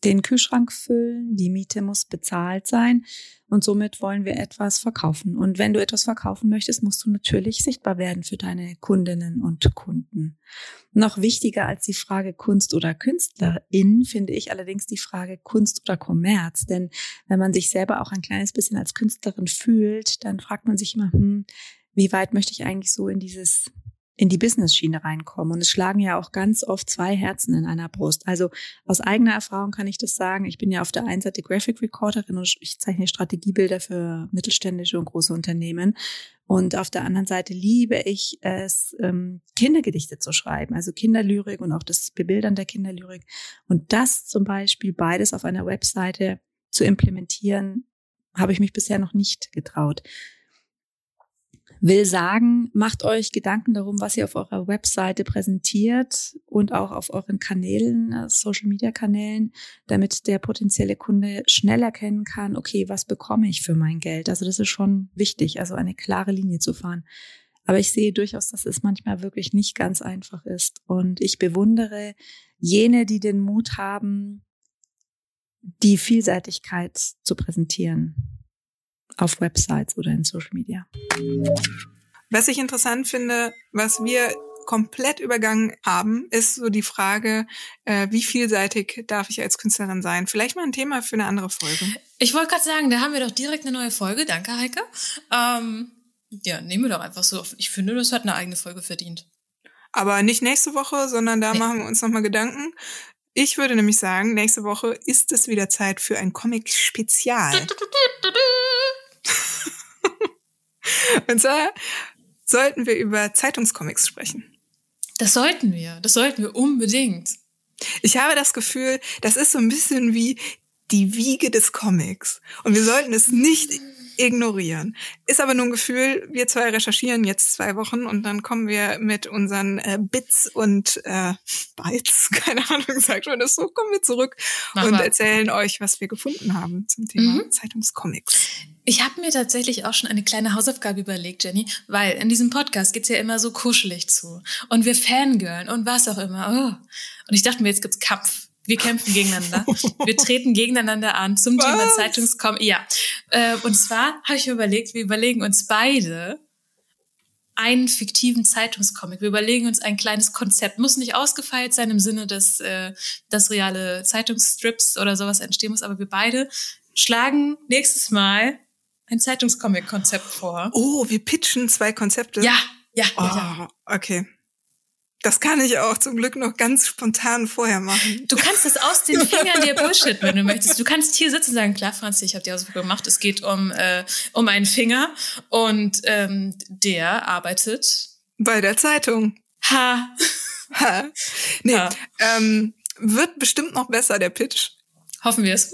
den Kühlschrank füllen, die Miete muss bezahlt sein und somit wollen wir etwas verkaufen. Und wenn du etwas verkaufen möchtest, musst du natürlich sichtbar werden für deine Kundinnen und Kunden. Noch wichtiger als die Frage Kunst oder Künstlerin finde ich allerdings die Frage Kunst oder Kommerz. Denn wenn man sich selber auch ein kleines bisschen als Künstlerin fühlt, dann fragt man sich immer, hm, wie weit möchte ich eigentlich so in dieses in die Business-Schiene reinkommen. Und es schlagen ja auch ganz oft zwei Herzen in einer Brust. Also aus eigener Erfahrung kann ich das sagen. Ich bin ja auf der einen Seite Graphic Recorderin und ich zeichne Strategiebilder für mittelständische und große Unternehmen. Und auf der anderen Seite liebe ich es, ähm, Kindergedichte zu schreiben, also Kinderlyrik und auch das Bebildern der Kinderlyrik. Und das zum Beispiel beides auf einer Webseite zu implementieren, habe ich mich bisher noch nicht getraut. Will sagen, macht euch Gedanken darum, was ihr auf eurer Webseite präsentiert und auch auf euren Kanälen, äh, Social Media Kanälen, damit der potenzielle Kunde schnell erkennen kann, okay, was bekomme ich für mein Geld? Also das ist schon wichtig, also eine klare Linie zu fahren. Aber ich sehe durchaus, dass es manchmal wirklich nicht ganz einfach ist. Und ich bewundere jene, die den Mut haben, die Vielseitigkeit zu präsentieren auf Websites oder in Social Media. Was ich interessant finde, was wir komplett übergangen haben, ist so die Frage, äh, wie vielseitig darf ich als Künstlerin sein? Vielleicht mal ein Thema für eine andere Folge. Ich wollte gerade sagen, da haben wir doch direkt eine neue Folge. Danke, Heike. Ähm, ja, nehmen wir doch einfach so. Ich finde, das hat eine eigene Folge verdient. Aber nicht nächste Woche, sondern da nee. machen wir uns nochmal Gedanken. Ich würde nämlich sagen, nächste Woche ist es wieder Zeit für ein Comic-Spezial. Und zwar sollten wir über Zeitungscomics sprechen. Das sollten wir. Das sollten wir unbedingt. Ich habe das Gefühl, das ist so ein bisschen wie die Wiege des Comics. Und wir sollten es nicht ignorieren. Ist aber nur ein Gefühl, wir zwei recherchieren jetzt zwei Wochen und dann kommen wir mit unseren äh, Bits und äh, Bytes, keine Ahnung, sagt man das so, kommen wir zurück Mach und mal. erzählen euch, was wir gefunden haben zum Thema mhm. Zeitungscomics. Ich habe mir tatsächlich auch schon eine kleine Hausaufgabe überlegt, Jenny, weil in diesem Podcast geht's ja immer so kuschelig zu. Und wir fangirlen und was auch immer. Oh. Und ich dachte mir, jetzt gibt's Kampf. Wir kämpfen gegeneinander. Wir treten gegeneinander an zum Was? Thema Zeitungskom. Ja. Äh, und zwar habe ich mir überlegt, wir überlegen uns beide einen fiktiven Zeitungscomic. Wir überlegen uns ein kleines Konzept. Muss nicht ausgefeilt sein im Sinne, dass äh, das reale Zeitungsstrips oder sowas entstehen muss, aber wir beide schlagen nächstes Mal ein Zeitungscomic-Konzept vor. Oh, wir pitchen zwei Konzepte. Ja, ja, oh, ja. Okay. Das kann ich auch zum Glück noch ganz spontan vorher machen. Du kannst das aus den Fingern dir Bullshit, wenn du möchtest. Du kannst hier sitzen und sagen, klar, Franzi, ich habe die Hausaufgabe gemacht. Es geht um, äh, um einen Finger und ähm, der arbeitet bei der Zeitung. Ha. Ha. Nee, ha. Ähm, wird bestimmt noch besser, der Pitch. Hoffen wir es.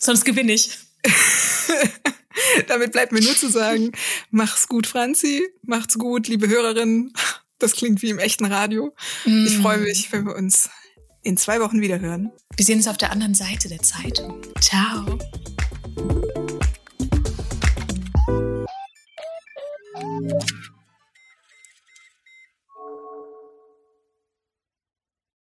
Sonst gewinne ich. Damit bleibt mir nur zu sagen, mach's gut, Franzi. Macht's gut, liebe Hörerinnen. Das klingt wie im echten Radio. Mm. Ich freue mich, wenn wir uns in zwei Wochen wieder hören. Wir sehen uns auf der anderen Seite der Zeitung. Ciao.